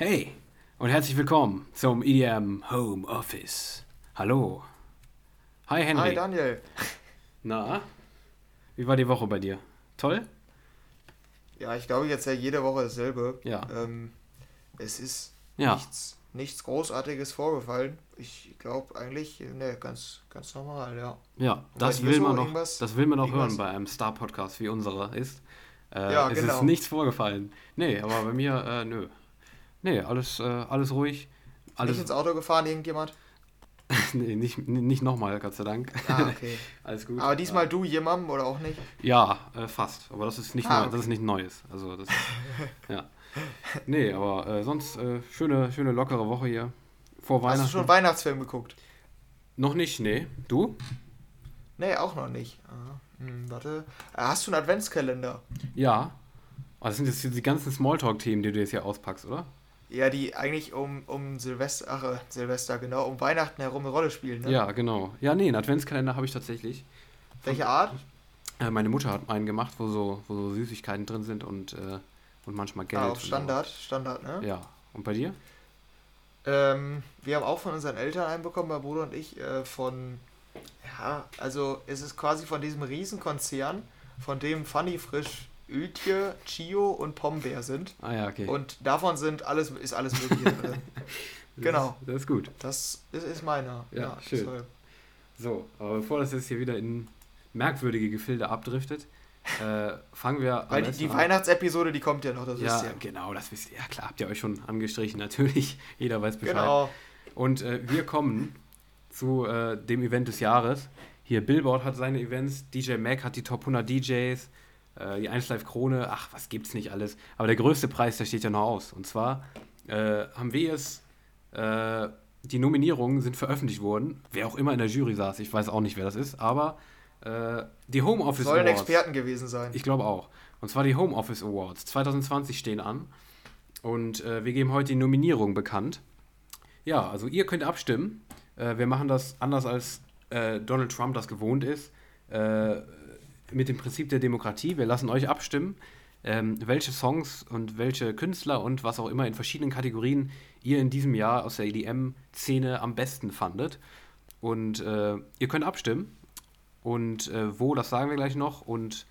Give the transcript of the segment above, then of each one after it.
Hey und herzlich willkommen zum EDM Home Office. Hallo. Hi Henry. Hi Daniel. Na, wie war die Woche bei dir? Toll? Ja, ich glaube jetzt ja jede Woche dasselbe. Ja. Ähm, es ist Ja. nichts, nichts Großartiges vorgefallen. Ich glaube eigentlich, ne, ganz, ganz normal, ja. Ja, das will so man noch, das will man noch hören bei einem Star-Podcast wie unserer ist. Äh, Ja, es genau. ist nichts vorgefallen. Nee, aber bei mir, äh, nö. Nee, alles, äh, alles ruhig. Nicht Alles, ins Auto gefahren, irgendjemand? nee, nicht, nicht nochmal, Gott sei Dank. Ah, okay. alles gut. Aber diesmal du jemandem oder auch nicht? Ja, äh, fast. Aber das ist nicht Ah, neu, okay. das ist nicht Neues. Also das ja. Nee, aber äh, sonst äh, schöne, schöne lockere Woche hier. Vor Hast Weihnachten. du schon Weihnachtsfilm geguckt? Noch nicht, nee. Du? Nee, auch noch nicht. Ah, hm, warte. Äh, Hast du einen Adventskalender? Ja. Aber das sind jetzt die ganzen Smalltalk-Themen, die du jetzt hier auspackst, oder? Ja, die eigentlich um, um Silvester, ach, äh, Silvester, genau, um Weihnachten herum eine Rolle spielen, ne? Ja, genau. Ja, nee, einen Adventskalender habe ich tatsächlich. Welche Art? Äh, meine Mutter hat einen gemacht, wo so, wo so Süßigkeiten drin sind und, äh, und manchmal Geld. Ah, auf so. Standard, Standard, ne? Ja. Und bei dir? Ähm, wir haben auch von unseren Eltern einen bekommen, mein Bruder und ich, äh, von, ja, also es ist quasi von diesem Riesenkonzern, von dem Funny Frisch, Ültje, Chio und Pombeer sind. Ah ja, okay. Und davon sind alles, ist alles Mögliche drin. Genau. Ist, das ist gut. Das ist, ist meiner. Ja, schön. deshalb. So, aber bevor das jetzt hier wieder in merkwürdige Gefilde abdriftet, äh, fangen wir Weil die, die. Weihnachtsepisode, die kommt ja noch, das Ja, wisst ihr. genau, das wisst ihr. Ja, klar, habt ihr euch schon angestrichen, natürlich. Jeder weiß Bescheid. Genau. Und äh, wir kommen zu äh, dem Event des Jahres. Hier Billboard hat seine Events, DJ Mac hat die Top 100 DJs, äh, die 1 Live Krone, ach, was gibt's nicht alles. Aber der größte Preis, der steht ja noch aus. Und zwar äh, haben wir es, äh, die Nominierungen sind veröffentlicht worden. Wer auch immer in der Jury saß, ich weiß auch nicht, wer das ist, aber äh, die Home Office Sollen Awards. Experten gewesen sein. Ich glaube auch. Und zwar die Home Office Awards 2020 stehen an. Und äh, wir geben heute die Nominierung bekannt. Ja, also ihr könnt abstimmen. Äh, wir machen das anders als Donald Trump das gewohnt ist. Äh, mit dem Prinzip der Demokratie. Wir lassen euch abstimmen, ähm, welche Songs und welche Künstler und was auch immer in verschiedenen Kategorien ihr in diesem Jahr aus der EDM-Szene am besten fandet. Und äh, ihr könnt abstimmen. Und äh, wo, das sagen wir gleich noch. Und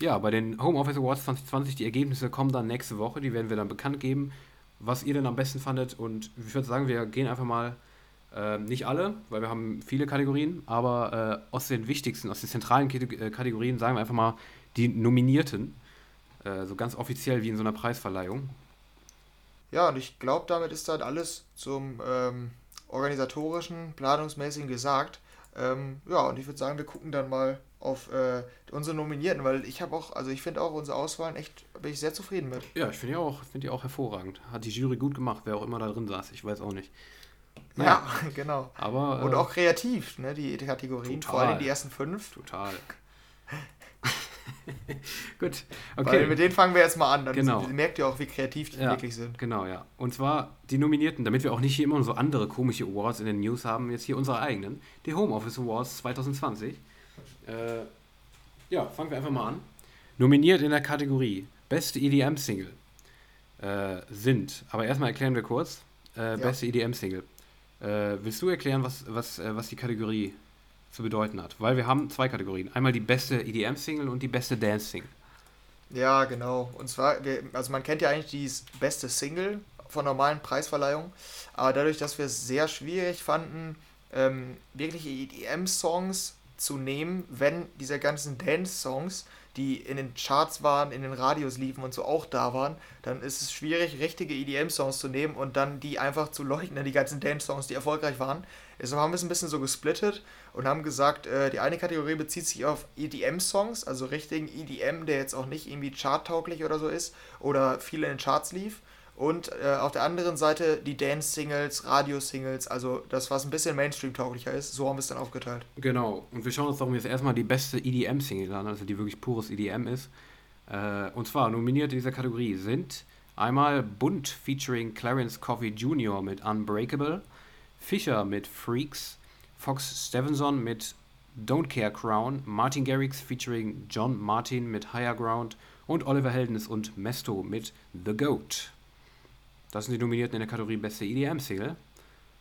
ja, bei den Home Office Awards 2020, die Ergebnisse kommen dann nächste Woche. Die werden wir dann bekannt geben, was ihr denn am besten fandet. Und ich würde sagen, wir gehen einfach mal, äh, nicht alle, weil wir haben viele Kategorien, aber äh, aus den wichtigsten, aus den zentralen äh, Kategorien sagen wir einfach mal die Nominierten. Äh, so ganz offiziell wie in so einer Preisverleihung. Ja, und ich glaube, damit ist dann alles zum ähm, organisatorischen, planungsmäßigen gesagt. Ähm, ja, und ich würde sagen, wir gucken dann mal auf äh, unsere Nominierten, weil ich habe auch, also ich finde auch unsere Auswahlen echt, bin ich sehr zufrieden mit. Ja, ich finde die auch, finde die auch hervorragend. Hat die Jury gut gemacht, wer auch immer da drin saß, ich weiß auch nicht. Ja, genau. Aber Und äh, auch kreativ, ne, die Kategorien, vor Total. allem die ersten fünf. total. gut, Weil okay. mit denen fangen wir jetzt mal an, dann Genau. merkt ihr auch, wie kreativ die Ja. wirklich sind. Genau, ja. Und zwar die Nominierten, damit wir auch nicht hier immer so andere komische Awards in den News haben, jetzt hier unsere eigenen. Die Home Office Awards 2020. Äh, ja, fangen wir einfach mal an. Nominiert in der Kategorie Beste EDM-Single äh, sind, aber erstmal erklären wir kurz, äh, Beste EDM-Single. Äh, willst du erklären, was, was, äh, was die Kategorie zu bedeuten hat? Weil wir haben zwei Kategorien. Einmal die beste EDM-Single und die beste Dance-Single. Ja, genau. Und zwar, wir, also man kennt ja eigentlich die beste Single von normalen Preisverleihungen, aber dadurch, dass wir es sehr schwierig fanden, ähm, wirkliche EDM-Songs zu nehmen, wenn diese ganzen Dance-Songs, die in den Charts waren, in den Radios liefen und so auch da waren, dann ist es schwierig, richtige EDM-Songs zu nehmen und dann die einfach zu leugnen, die ganzen Dance-Songs, die erfolgreich waren. Deshalb haben wir es ein bisschen so gesplittet und haben gesagt, äh, die eine Kategorie bezieht sich auf EDM-Songs, also richtigen EDM, der jetzt auch nicht irgendwie charttauglich oder so ist oder viel in den Charts lief. Und äh, auf der anderen Seite die Dance-Singles, Radio-Singles, also das, was ein bisschen Mainstream-tauglicher ist. So haben wir es dann aufgeteilt. Genau, und wir schauen uns darum jetzt erstmal die beste EDM-Single an, also die wirklich pures EDM ist. Äh, und zwar nominiert in dieser Kategorie sind einmal Bunt featuring Clarence Coffey Jr. mit Unbreakable, Fischer mit Freaks, Fox Stevenson mit Don't Care Crown, Martin Garrix featuring John Martin mit Higher Ground und Oliver Heldens und Mesto mit The Goat. Das sind die Nominierten in der Kategorie Beste EDM-Single.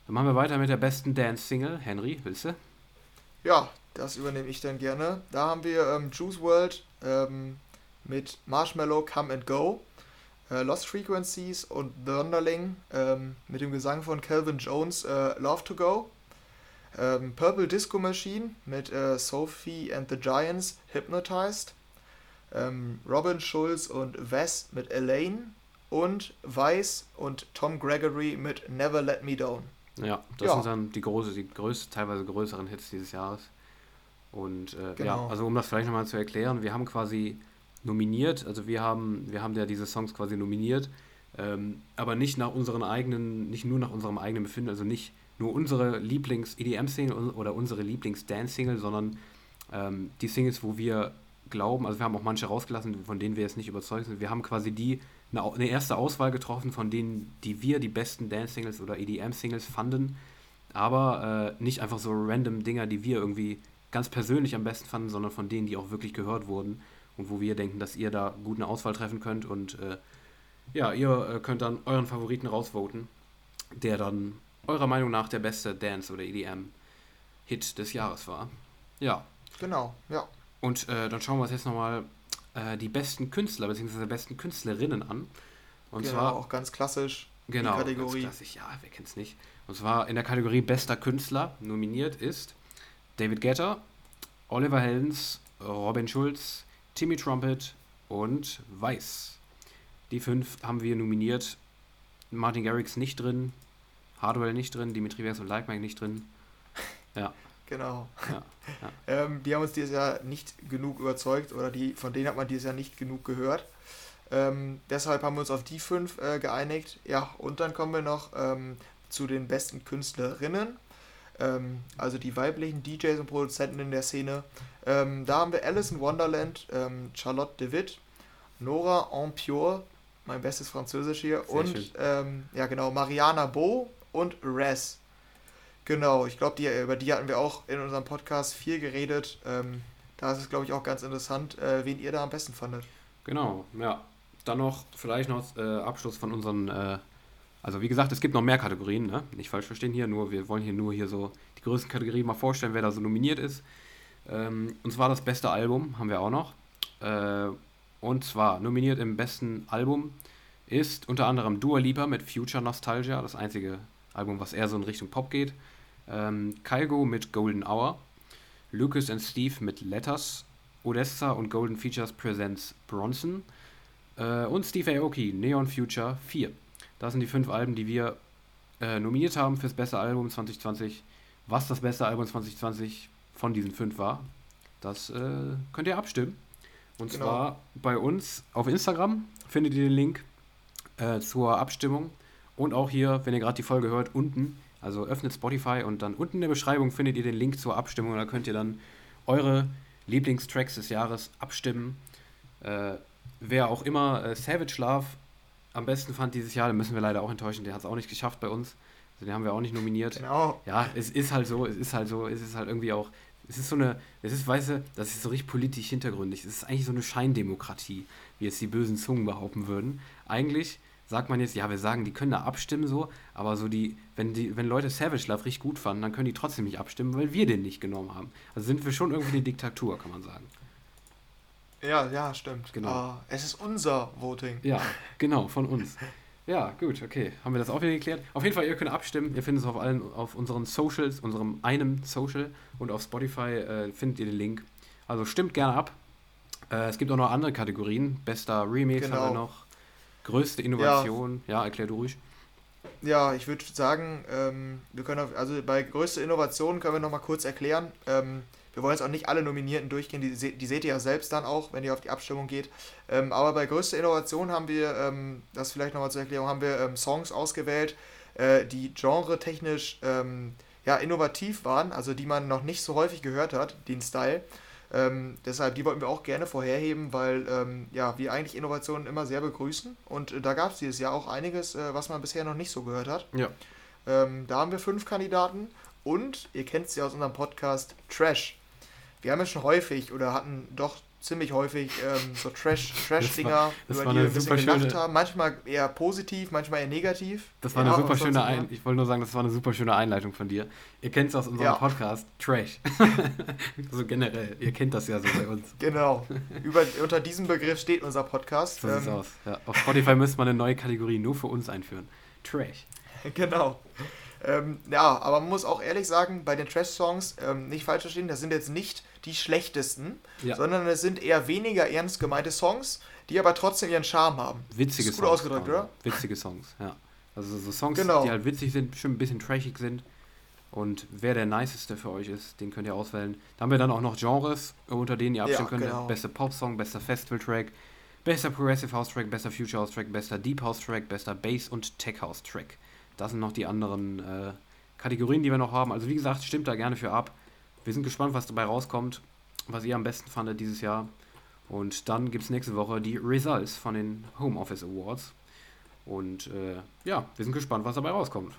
Dann machen wir weiter mit der besten Dance-Single. Henry, willst du? Ja, das übernehme ich dann gerne. Da haben wir ähm, Juice World ähm, mit Marshmallow Come and Go, äh, Lost Frequencies und Thunderling ähm, mit dem Gesang von Calvin Jones äh, Love to Go. Ähm, Purple Disco Machine mit äh, Sophie and the Giants Hypnotized. Ähm, Robin Schulz und Wes mit Elaine und Weiss und Tom Gregory mit Never Let Me Down. Ja, das ja. sind dann die, große, die größte, teilweise größeren Hits dieses Jahres. Und äh, genau. ja, also um das vielleicht nochmal zu erklären, wir haben quasi nominiert, also wir haben, wir haben ja diese Songs quasi nominiert, ähm, aber nicht nach unseren eigenen, nicht nur nach unserem eigenen Befinden, also nicht nur unsere Lieblings-EDM-Single oder unsere Lieblings-Dance-Single, sondern ähm, die Singles, wo wir glauben, also wir haben auch manche rausgelassen, von denen wir jetzt nicht überzeugt sind. Wir haben quasi die, eine, eine erste Auswahl getroffen, von denen, die wir die besten Dance-Singles oder EDM-Singles fanden, aber äh, nicht einfach so random Dinger, die wir irgendwie ganz persönlich am besten fanden, sondern von denen, die auch wirklich gehört wurden und wo wir denken, dass ihr da gut eine Auswahl treffen könnt und äh, ja, ihr äh, könnt dann euren Favoriten rausvoten, der dann eurer Meinung nach der beste Dance- oder EDM-Hit des Jahres war. Ja. Genau, ja. Und äh, dann schauen wir uns jetzt nochmal äh, die besten Künstler bzw. besten Künstlerinnen an. Und genau, zwar auch ganz klassisch. Genau, die Kategorie. ganz klassisch, ja, wer kennt's nicht. Und zwar in der Kategorie bester Künstler nominiert ist David Guetta, Oliver Heldens, Robin Schulz, Timmy Trumpet und Weiss. Die fünf haben wir nominiert. Martin Garrix nicht drin, Hardwell nicht drin, Dimitri Vers und Like Mike nicht drin. Ja. Genau. Ja, ja. ähm, die haben uns dieses Jahr nicht genug überzeugt oder die, von denen hat man dieses Jahr nicht genug gehört. Ähm, deshalb haben wir uns auf die fünf äh, geeinigt. Ja, und dann kommen wir noch ähm, zu den besten Künstlerinnen, ähm, also die weiblichen DJs und Produzenten in der Szene. Ähm, da haben wir Alice in Wonderland, ähm, Charlotte DeWitt, Nora Ampure, mein bestes Französisch hier, Sehr und ja genau, Mariana Bo und Res. Genau, ich glaube, die, über die hatten wir auch in unserem Podcast viel geredet. Ähm, da ist es, glaube ich, auch ganz interessant, äh, wen ihr da am besten fandet. Genau, ja. Dann noch vielleicht noch äh, Abschluss von unseren, äh, also wie gesagt, es gibt noch mehr Kategorien, ne? nicht falsch verstehen hier, nur wir wollen hier nur hier so die größten Kategorien mal vorstellen, wer da so nominiert ist. Ähm, und zwar das beste Album haben wir auch noch. Äh, und zwar nominiert im besten Album ist unter anderem Dua Lipa mit Future Nostalgia, das einzige Album, was eher so in Richtung Pop geht. Ähm, Kaigo mit Golden Hour, Lucas and Steve mit Letters, Odessa und Golden Features Presents Bronson äh, und Steve Aoki, Neon Future 4. Das sind die fünf Alben, die wir äh, nominiert haben fürs beste Album 2020. Was das beste Album 2020 von diesen fünf war, das äh, könnt ihr abstimmen. Und genau. zwar bei uns auf Instagram findet ihr den Link äh, zur Abstimmung. Und auch hier, wenn ihr gerade die Folge hört, unten also öffnet Spotify und dann unten in der Beschreibung findet ihr den Link zur Abstimmung. Da könnt ihr dann eure Lieblingstracks des Jahres abstimmen. Äh, wer auch immer äh, Savage Love am besten fand dieses Jahr, den müssen wir leider auch enttäuschen. Der hat es auch nicht geschafft bei uns. Also den haben wir auch nicht nominiert. Genau. Ja, es ist halt so, es ist halt so, es ist halt irgendwie auch, es ist so eine, es ist, weißt du, das ist so richtig politisch hintergründig. Es ist eigentlich so eine Scheindemokratie, wie jetzt die bösen Zungen behaupten würden. Eigentlich sagt man jetzt, ja, wir sagen, die können da abstimmen so, aber so die, wenn die, wenn Leute Savage Love richtig gut fanden, dann können die trotzdem nicht abstimmen, weil wir den nicht genommen haben. Also sind wir schon irgendwie eine Diktatur, kann man sagen. Ja, ja, stimmt. Genau. Uh, es ist unser Voting. Ja, genau, von uns. Ja, gut, okay. Haben wir das auch wieder geklärt. Auf jeden Fall, ihr könnt abstimmen. Ihr findet es auf allen, auf unseren Socials, unserem einem Social und auf Spotify äh, findet ihr den Link. Also stimmt gerne ab. Äh, es gibt auch noch andere Kategorien. Bester Remix genau. haben wir genau. noch. Größte Innovation, ja, ja erklär du ruhig. Ja, ich würde sagen, ähm, wir können auf, also bei größte Innovation können wir nochmal kurz erklären. Ähm, wir wollen jetzt auch nicht alle Nominierten durchgehen, die, die seht ihr ja selbst dann auch, wenn ihr auf die Abstimmung geht. Ähm, aber bei größte Innovation haben wir, ähm, das vielleicht nochmal zur Erklärung, haben wir ähm, Songs ausgewählt, äh, die genre-technisch ähm, ja, innovativ waren, also die man noch nicht so häufig gehört hat, den Style. Ähm, deshalb, die wollten wir auch gerne vorherheben, weil ähm, ja, wir eigentlich Innovationen immer sehr begrüßen. Und äh, da gab es dieses Jahr auch einiges, äh, was man bisher noch nicht so gehört hat. Ja. Ähm, da haben wir fünf Kandidaten und ihr kennt sie aus unserem Podcast Trash. Wir haben ja schon häufig oder hatten doch ziemlich häufig ähm, so Trash-Dinger, Trash über die wir ein bisschen gelacht haben. Manchmal eher positiv, manchmal eher negativ. Das war ja, eine super schöne Ein Ich wollte nur sagen, das war eine super schöne Einleitung von dir. Ihr kennt es aus unserem ja. Podcast, Trash. so generell, ihr kennt das ja so bei uns. Genau. Über, unter diesem Begriff steht unser Podcast. So ähm, sieht's aus. Ja. Auf Spotify müsste man eine neue Kategorie nur für uns einführen. Trash. Genau. Ähm, ja, aber man muss auch ehrlich sagen, bei den Trash-Songs, ähm, nicht falsch verstehen, das sind jetzt nicht die schlechtesten, ja. sondern es sind eher weniger ernst gemeinte Songs, die aber trotzdem ihren Charme haben. Witzige Songs. Gut ausgedrückt, oder? Witzige Songs, ja. Also so Songs, genau. die halt witzig sind, bestimmt ein bisschen trashig sind. Und wer der niceste für euch ist, den könnt ihr auswählen. Da haben wir dann auch noch Genres, unter denen ihr abstimmen ja, könnt. Genau. Bester Pop-Song, bester Festival-Track, bester Progressive House-Track, bester Future House-Track, bester Deep House-Track, bester Bass- und Tech-House-Track. Das sind noch die anderen äh, Kategorien, die wir noch haben. Also wie gesagt, stimmt da gerne für ab. Wir sind gespannt, was dabei rauskommt, was ihr am besten fandet dieses Jahr. Und dann gibt es nächste Woche die Results von den Home Office Awards. Und äh, ja, wir sind gespannt, was dabei rauskommt.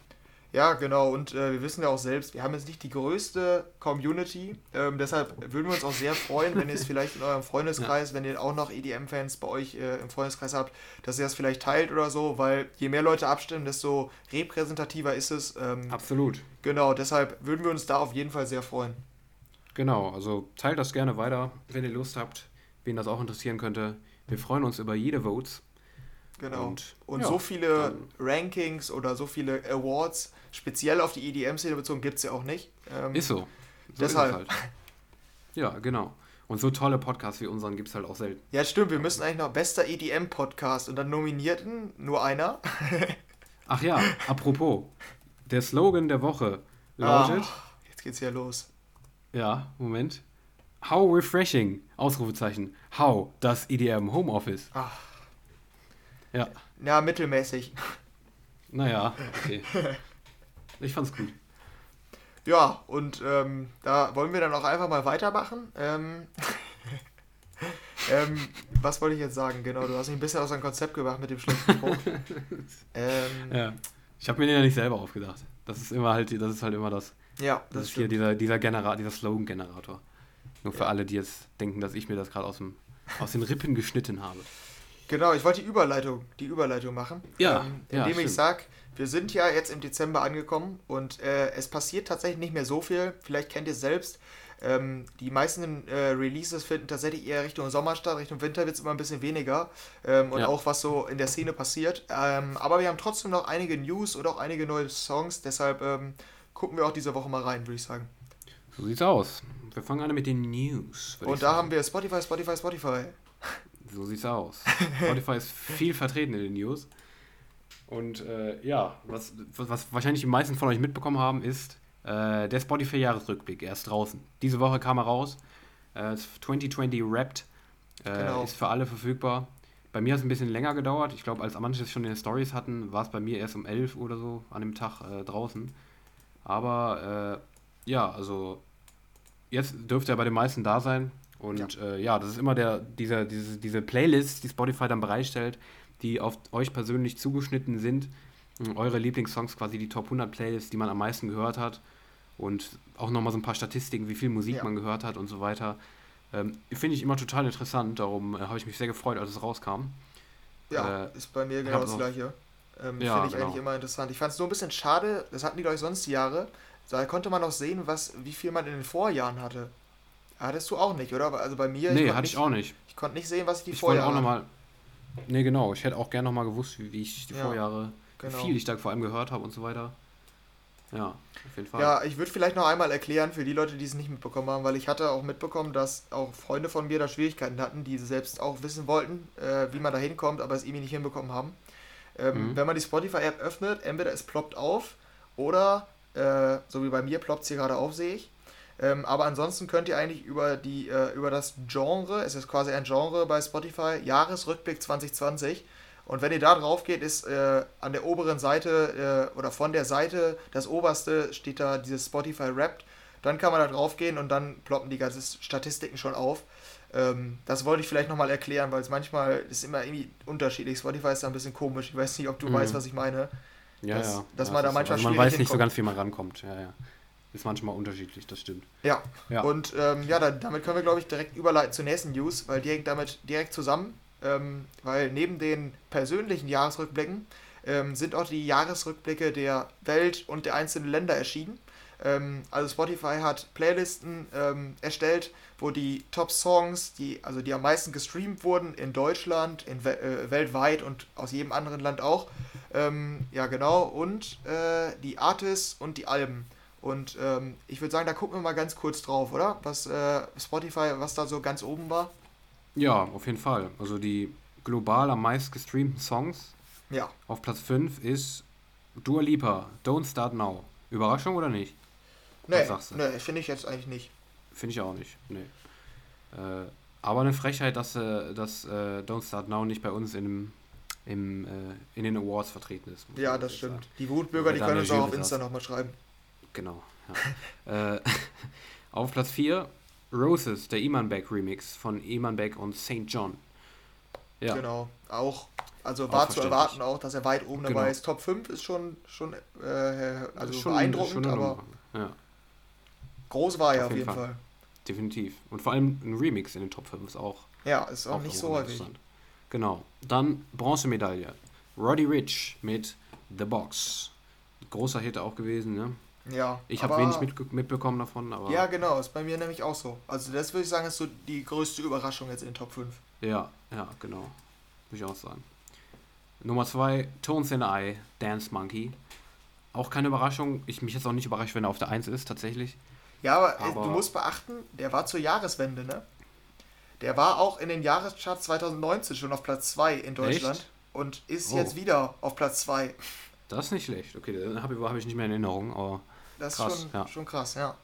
Ja, genau. Und äh, wir wissen ja auch selbst, wir haben jetzt nicht die größte Community. Ähm, deshalb würden wir uns auch sehr freuen, wenn ihr es vielleicht in eurem Freundeskreis, ja. wenn ihr auch noch EDM-Fans bei euch äh, im Freundeskreis habt, dass ihr das vielleicht teilt oder so, weil je mehr Leute abstimmen, desto repräsentativer ist es. Ähm, Absolut. Genau, deshalb würden wir uns da auf jeden Fall sehr freuen. Genau, also teilt das gerne weiter, wenn ihr Lust habt, wen das auch interessieren könnte. Wir freuen uns über jede Votes. Genau. Und, und ja, so viele Rankings oder so viele Awards speziell auf die EDM-Szene bezogen gibt es ja auch nicht. Ähm, ist so. so deshalb. Ist halt. Ja, genau. Und so tolle Podcasts wie unseren gibt es halt auch selten. Ja, stimmt. Wir müssen eigentlich noch bester EDM-Podcast und dann Nominierten nur einer. Ach ja, apropos. Der Slogan der Woche lautet. Oh, jetzt geht's ja los. Ja, Moment. How refreshing! Ausrufezeichen. How das EDM Homeoffice. Ach. Ja. Ja, mittelmäßig. Naja, okay. Ich fand's gut. Ja, und ähm, da wollen wir dann auch einfach mal weitermachen. Ähm, ähm, was wollte ich jetzt sagen? Genau, du hast mich ein bisschen aus deinem Konzept gebracht mit dem schlechten Spruch. Ähm, ja. Ich habe mir den ja nicht selber aufgedacht. Das ist immer halt, das ist halt immer das. Ja, das, das ist hier dieser, dieser, Genera dieser Slogan-Generator. Nur für ja. alle, die jetzt denken, dass ich mir das gerade aus, aus den Rippen geschnitten habe. Genau, ich wollte die Überleitung, die Überleitung machen. Ja. Ähm, indem ja, ich sage, wir sind ja jetzt im Dezember angekommen und äh, es passiert tatsächlich nicht mehr so viel. Vielleicht kennt ihr es selbst. Ähm, die meisten äh, Releases finden tatsächlich eher Richtung Sommer statt, Richtung Winter wird es immer ein bisschen weniger. Ähm, und ja. auch was so in der Szene passiert. Ähm, aber wir haben trotzdem noch einige News und auch einige neue Songs. Deshalb ähm, gucken wir auch diese Woche mal rein, würde ich sagen. So sieht's aus. Wir fangen an mit den News. Und da haben wir Spotify, Spotify, Spotify. So sieht's aus. Spotify ist viel vertreten in den News. Und äh, ja, was, was wahrscheinlich die meisten von euch mitbekommen haben, ist äh, der Spotify-Jahresrückblick. Er ist draußen. Diese Woche kam er raus. Äh, 2020 Wrapped äh, genau. ist für alle verfügbar. Bei mir hat es ein bisschen länger gedauert. Ich glaube, als manche es schon in den Stories hatten, war es bei mir erst um 11 oder so an dem Tag äh, draußen. Aber äh, ja, also jetzt dürfte er bei den meisten da sein. Und ja, ja das ist immer der, dieser, diese, diese Playlist, die Spotify dann bereitstellt die auf euch persönlich zugeschnitten sind. Eure Lieblingssongs, quasi die Top 100 Playlists, die man am meisten gehört hat. Und auch nochmal so ein paar Statistiken, wie viel Musik ja. man gehört hat und so weiter. Ähm, Finde ich immer total interessant, darum äh, habe ich mich sehr gefreut, als es rauskam. Ja, äh, ist bei mir genau das gleiche. Ähm, ja, Finde ich genau. eigentlich immer interessant. Ich fand es nur ein bisschen schade, das hatten die, glaube ich, sonst die Jahre. Da konnte man auch sehen, was, wie viel man in den Vorjahren hatte. Hattest du auch nicht, oder? Also bei mir. Nee, hatte nicht, ich auch nicht. Ich konnte nicht sehen, was ich die ich Vorjahre. Ich nochmal Nee, genau. Ich hätte auch gerne nochmal gewusst, wie, wie ich die ja, Vorjahre, genau. wie viel ich da vor allem gehört habe und so weiter. Ja, auf jeden Fall. Ja, ich würde vielleicht noch einmal erklären für die Leute, die es nicht mitbekommen haben, weil ich hatte auch mitbekommen, dass auch Freunde von mir da Schwierigkeiten hatten, die selbst auch wissen wollten, äh, wie man da hinkommt, aber es irgendwie nicht hinbekommen haben. Ähm, mhm. Wenn man die Spotify-App öffnet, entweder es ploppt auf oder, äh, so wie bei mir, ploppt es hier gerade auf, sehe ich. Ähm, aber ansonsten könnt ihr eigentlich über, die, äh, über das Genre, es ist quasi ein Genre bei Spotify, Jahresrückblick 2020. Und wenn ihr da drauf geht, ist äh, an der oberen Seite äh, oder von der Seite, das oberste steht da dieses Spotify Wrapped. Dann kann man da drauf gehen und dann ploppen die ganzen Statistiken schon auf. Ähm, das wollte ich vielleicht nochmal erklären, weil es manchmal ist immer irgendwie unterschiedlich. Spotify ist da ein bisschen komisch. Ich weiß nicht, ob du mhm. weißt, was ich meine. Ja, dass, ja. Dass ja, man da manchmal so. also Man weiß nicht so ganz, wie man rankommt. Ja, ja. Ist manchmal unterschiedlich, das stimmt. Ja. ja. Und ähm, ja, dann, damit können wir, glaube ich, direkt überleiten zur nächsten News, weil die hängt damit direkt zusammen. Ähm, weil neben den persönlichen Jahresrückblicken ähm, sind auch die Jahresrückblicke der Welt und der einzelnen Länder erschienen. Ähm, also Spotify hat Playlisten ähm, erstellt, wo die Top-Songs, die, also die am meisten gestreamt wurden in Deutschland, in, äh, weltweit und aus jedem anderen Land auch. Ähm, ja, genau. Und äh, die Artists und die Alben. Und ähm, ich würde sagen, da gucken wir mal ganz kurz drauf, oder? Was äh, Spotify, was da so ganz oben war. Ja, auf jeden Fall. Also die global am meist gestreamten Songs ja. auf Platz 5 ist Dua Lipa, Don't Start Now. Überraschung oder nicht? Nee, nee finde ich jetzt eigentlich nicht. Finde ich auch nicht, nee. Äh, aber eine Frechheit, dass, äh, dass äh, Don't Start Now nicht bei uns in, im, äh, in den Awards vertreten ist. Ja, das stimmt. Sagen. Die Wutbürger, die können uns auch auf Insta nochmal schreiben. Genau. Ja. Äh, auf Platz 4 Roses, der Iman Beck Remix von Iman Beck und St. John. Ja. Genau, auch, also war zu erwarten auch, dass er weit oben genau. dabei ist. Top 5 ist schon, schon, äh, also schon, beeindruckend, schon aber ja. groß war er auf, jeden Fall. Fall. Definitiv. Und vor allem ein Remix in den Top 5 ist auch. Ja, ist auch, auch nicht so häufig. Genau. Dann Bronzemedaille. Roddy Rich mit The Box. Großer Hit auch gewesen, ne? Ja. Ich habe wenig mit, mitbekommen davon, aber. Ja, genau, ist bei mir nämlich auch so. Also, das würde ich sagen, ist so die größte Überraschung jetzt in den Top 5. Ja, ja, genau. Würde ich auch sagen. Nummer 2, Tones in the Eye, Dance Monkey. Auch keine Überraschung. Ich mich jetzt auch nicht überrascht, wenn er auf der 1 ist, tatsächlich. Ja, aber, aber du musst beachten, der war zur Jahreswende, ne? Der war auch in den Jahrescharts 2019 schon auf Platz 2 in Deutschland Echt? und ist oh. jetzt wieder auf Platz 2. Das ist nicht schlecht. Okay, den habe hab ich nicht mehr in Erinnerung, aber das krass, ist schon, ja. schon krass, ja.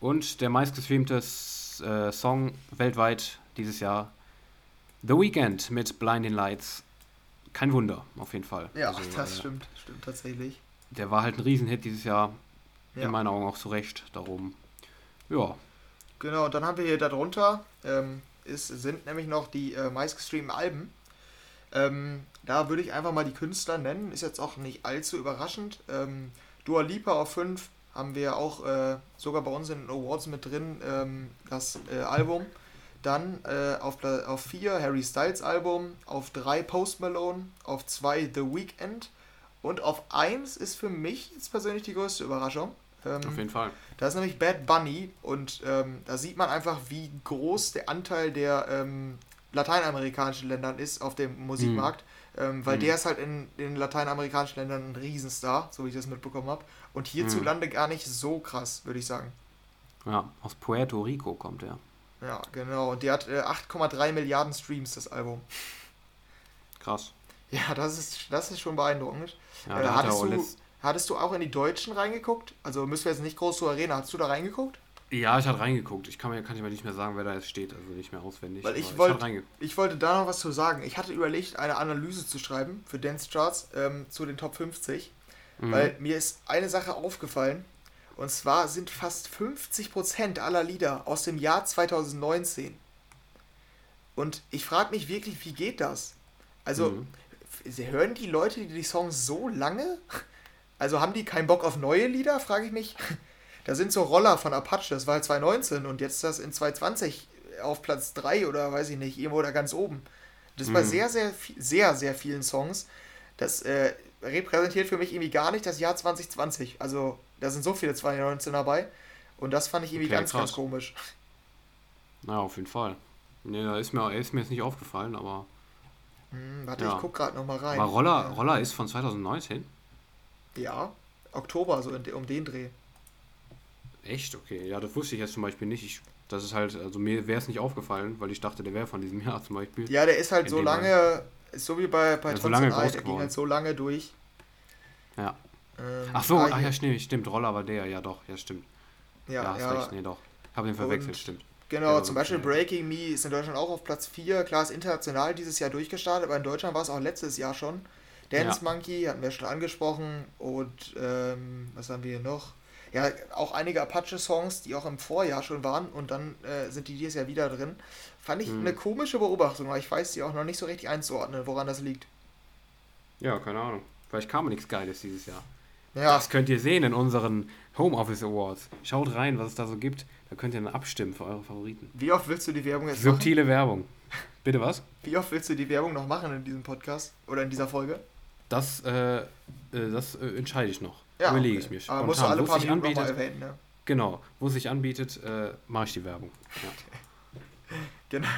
Und der meistgestreamte äh, Song weltweit dieses Jahr, The Weeknd mit Blinding Lights. Kein Wunder, auf jeden Fall. Ja, also, das äh, stimmt, stimmt tatsächlich. Der war halt ein Riesenhit dieses Jahr. Ja. In meinen Augen auch zu Recht. Darum, ja. Genau, und dann haben wir hier darunter, ähm, ist, sind nämlich noch die äh, meistgestreamten Alben. Ähm, da würde ich einfach mal die Künstler nennen. Ist jetzt auch nicht allzu überraschend. Ähm, Dua Lipa auf 5, haben wir auch äh, sogar bei uns in den Awards mit drin, ähm, das äh, Album. Dann äh, auf 4 auf Harry Styles Album, auf 3 Post Malone, auf 2 The Weeknd und auf 1 ist für mich jetzt persönlich die größte Überraschung. Ähm, auf jeden Fall. Da ist nämlich Bad Bunny und ähm, da sieht man einfach, wie groß der Anteil der ähm, lateinamerikanischen Ländern ist auf dem Musikmarkt. Mhm. Ähm, weil mhm. der ist halt in den lateinamerikanischen Ländern ein Riesenstar, so wie ich das mitbekommen habe. Und hierzulande mhm. gar nicht so krass, würde ich sagen. Ja, aus Puerto Rico kommt er. Ja, genau. Und der hat äh, 8,3 Milliarden Streams, das Album. Krass. Ja, das ist, das ist schon beeindruckend. Ja, äh, hattest, du, hattest du auch in die Deutschen reingeguckt? Also müssen wir jetzt nicht groß so reden. Hast du da reingeguckt? Ja, ich hatte reingeguckt. Ich kann mir, kann ich mir nicht mehr sagen, wer da jetzt steht, also nicht mehr auswendig. Weil ich, wollt, ich wollte da noch was zu sagen. Ich hatte überlegt, eine Analyse zu schreiben für Dance Charts ähm, zu den Top 50. Mhm. Weil mir ist eine Sache aufgefallen. Und zwar sind fast 50% aller Lieder aus dem Jahr 2019. Und ich frage mich wirklich, wie geht das? Also, mhm. hören die Leute die Songs so lange? Also haben die keinen Bock auf neue Lieder, frage ich mich. Da sind so Roller von Apache, das war halt 2019 und jetzt das in 2020 auf Platz 3 oder weiß ich nicht, irgendwo da ganz oben. Das mhm. bei sehr, sehr, sehr, sehr vielen Songs. Das äh, repräsentiert für mich irgendwie gar nicht das Jahr 2020. Also da sind so viele 2019 dabei und das fand ich irgendwie okay, ganz, krass. ganz komisch. Na, auf jeden Fall. Nee, da ist mir, ist mir jetzt nicht aufgefallen, aber. Hm, warte, ja. ich guck gerade nochmal rein. Aber Roller, Roller ist von 2019? Ja, Oktober, so in, um den Dreh. Echt? Okay. Ja, das wusste ich jetzt zum Beispiel nicht. Ich, das ist halt, also mir wäre es nicht aufgefallen, weil ich dachte, der wäre von diesem Jahr zum Beispiel. Ja, der ist halt so lange, so wie bei, bei ja, so lange Eye, der ging halt so lange durch. Ja. Ähm, ach so, ach ja, stimmt, stimmt, Roller war der, ja doch, ja stimmt. Ja, ja hast ja. recht, nee doch. Ich habe den verwechselt, stimmt. Genau, zum Beispiel Breaking Me ist in Deutschland auch auf Platz 4. Klar, ist international dieses Jahr durchgestartet, aber in Deutschland war es auch letztes Jahr schon. Dance ja. Monkey hatten wir schon angesprochen und ähm, was haben wir hier noch? ja, auch einige Apache-Songs, die auch im Vorjahr schon waren und dann äh, sind die dieses Jahr wieder drin. Fand ich hm. eine komische Beobachtung, weil ich weiß sie auch noch nicht so richtig einzuordnen, woran das liegt. Ja, keine Ahnung. Vielleicht kam nichts Geiles dieses Jahr. Ja. Das könnt ihr sehen in unseren Homeoffice Awards. Schaut rein, was es da so gibt. Da könnt ihr dann abstimmen für eure Favoriten. Wie oft willst du die Werbung jetzt Subtile machen? Werbung. Bitte was? Wie oft willst du die Werbung noch machen in diesem Podcast oder in dieser Folge? Das, äh, äh das äh, entscheide ich noch. Ja, Überlege okay. ich mir. Spontan. Aber musst du alle paar Minuten anbietet, erwähnen, ne? Genau, wo es sich anbietet, äh, mache ich die Werbung. Ja. genau.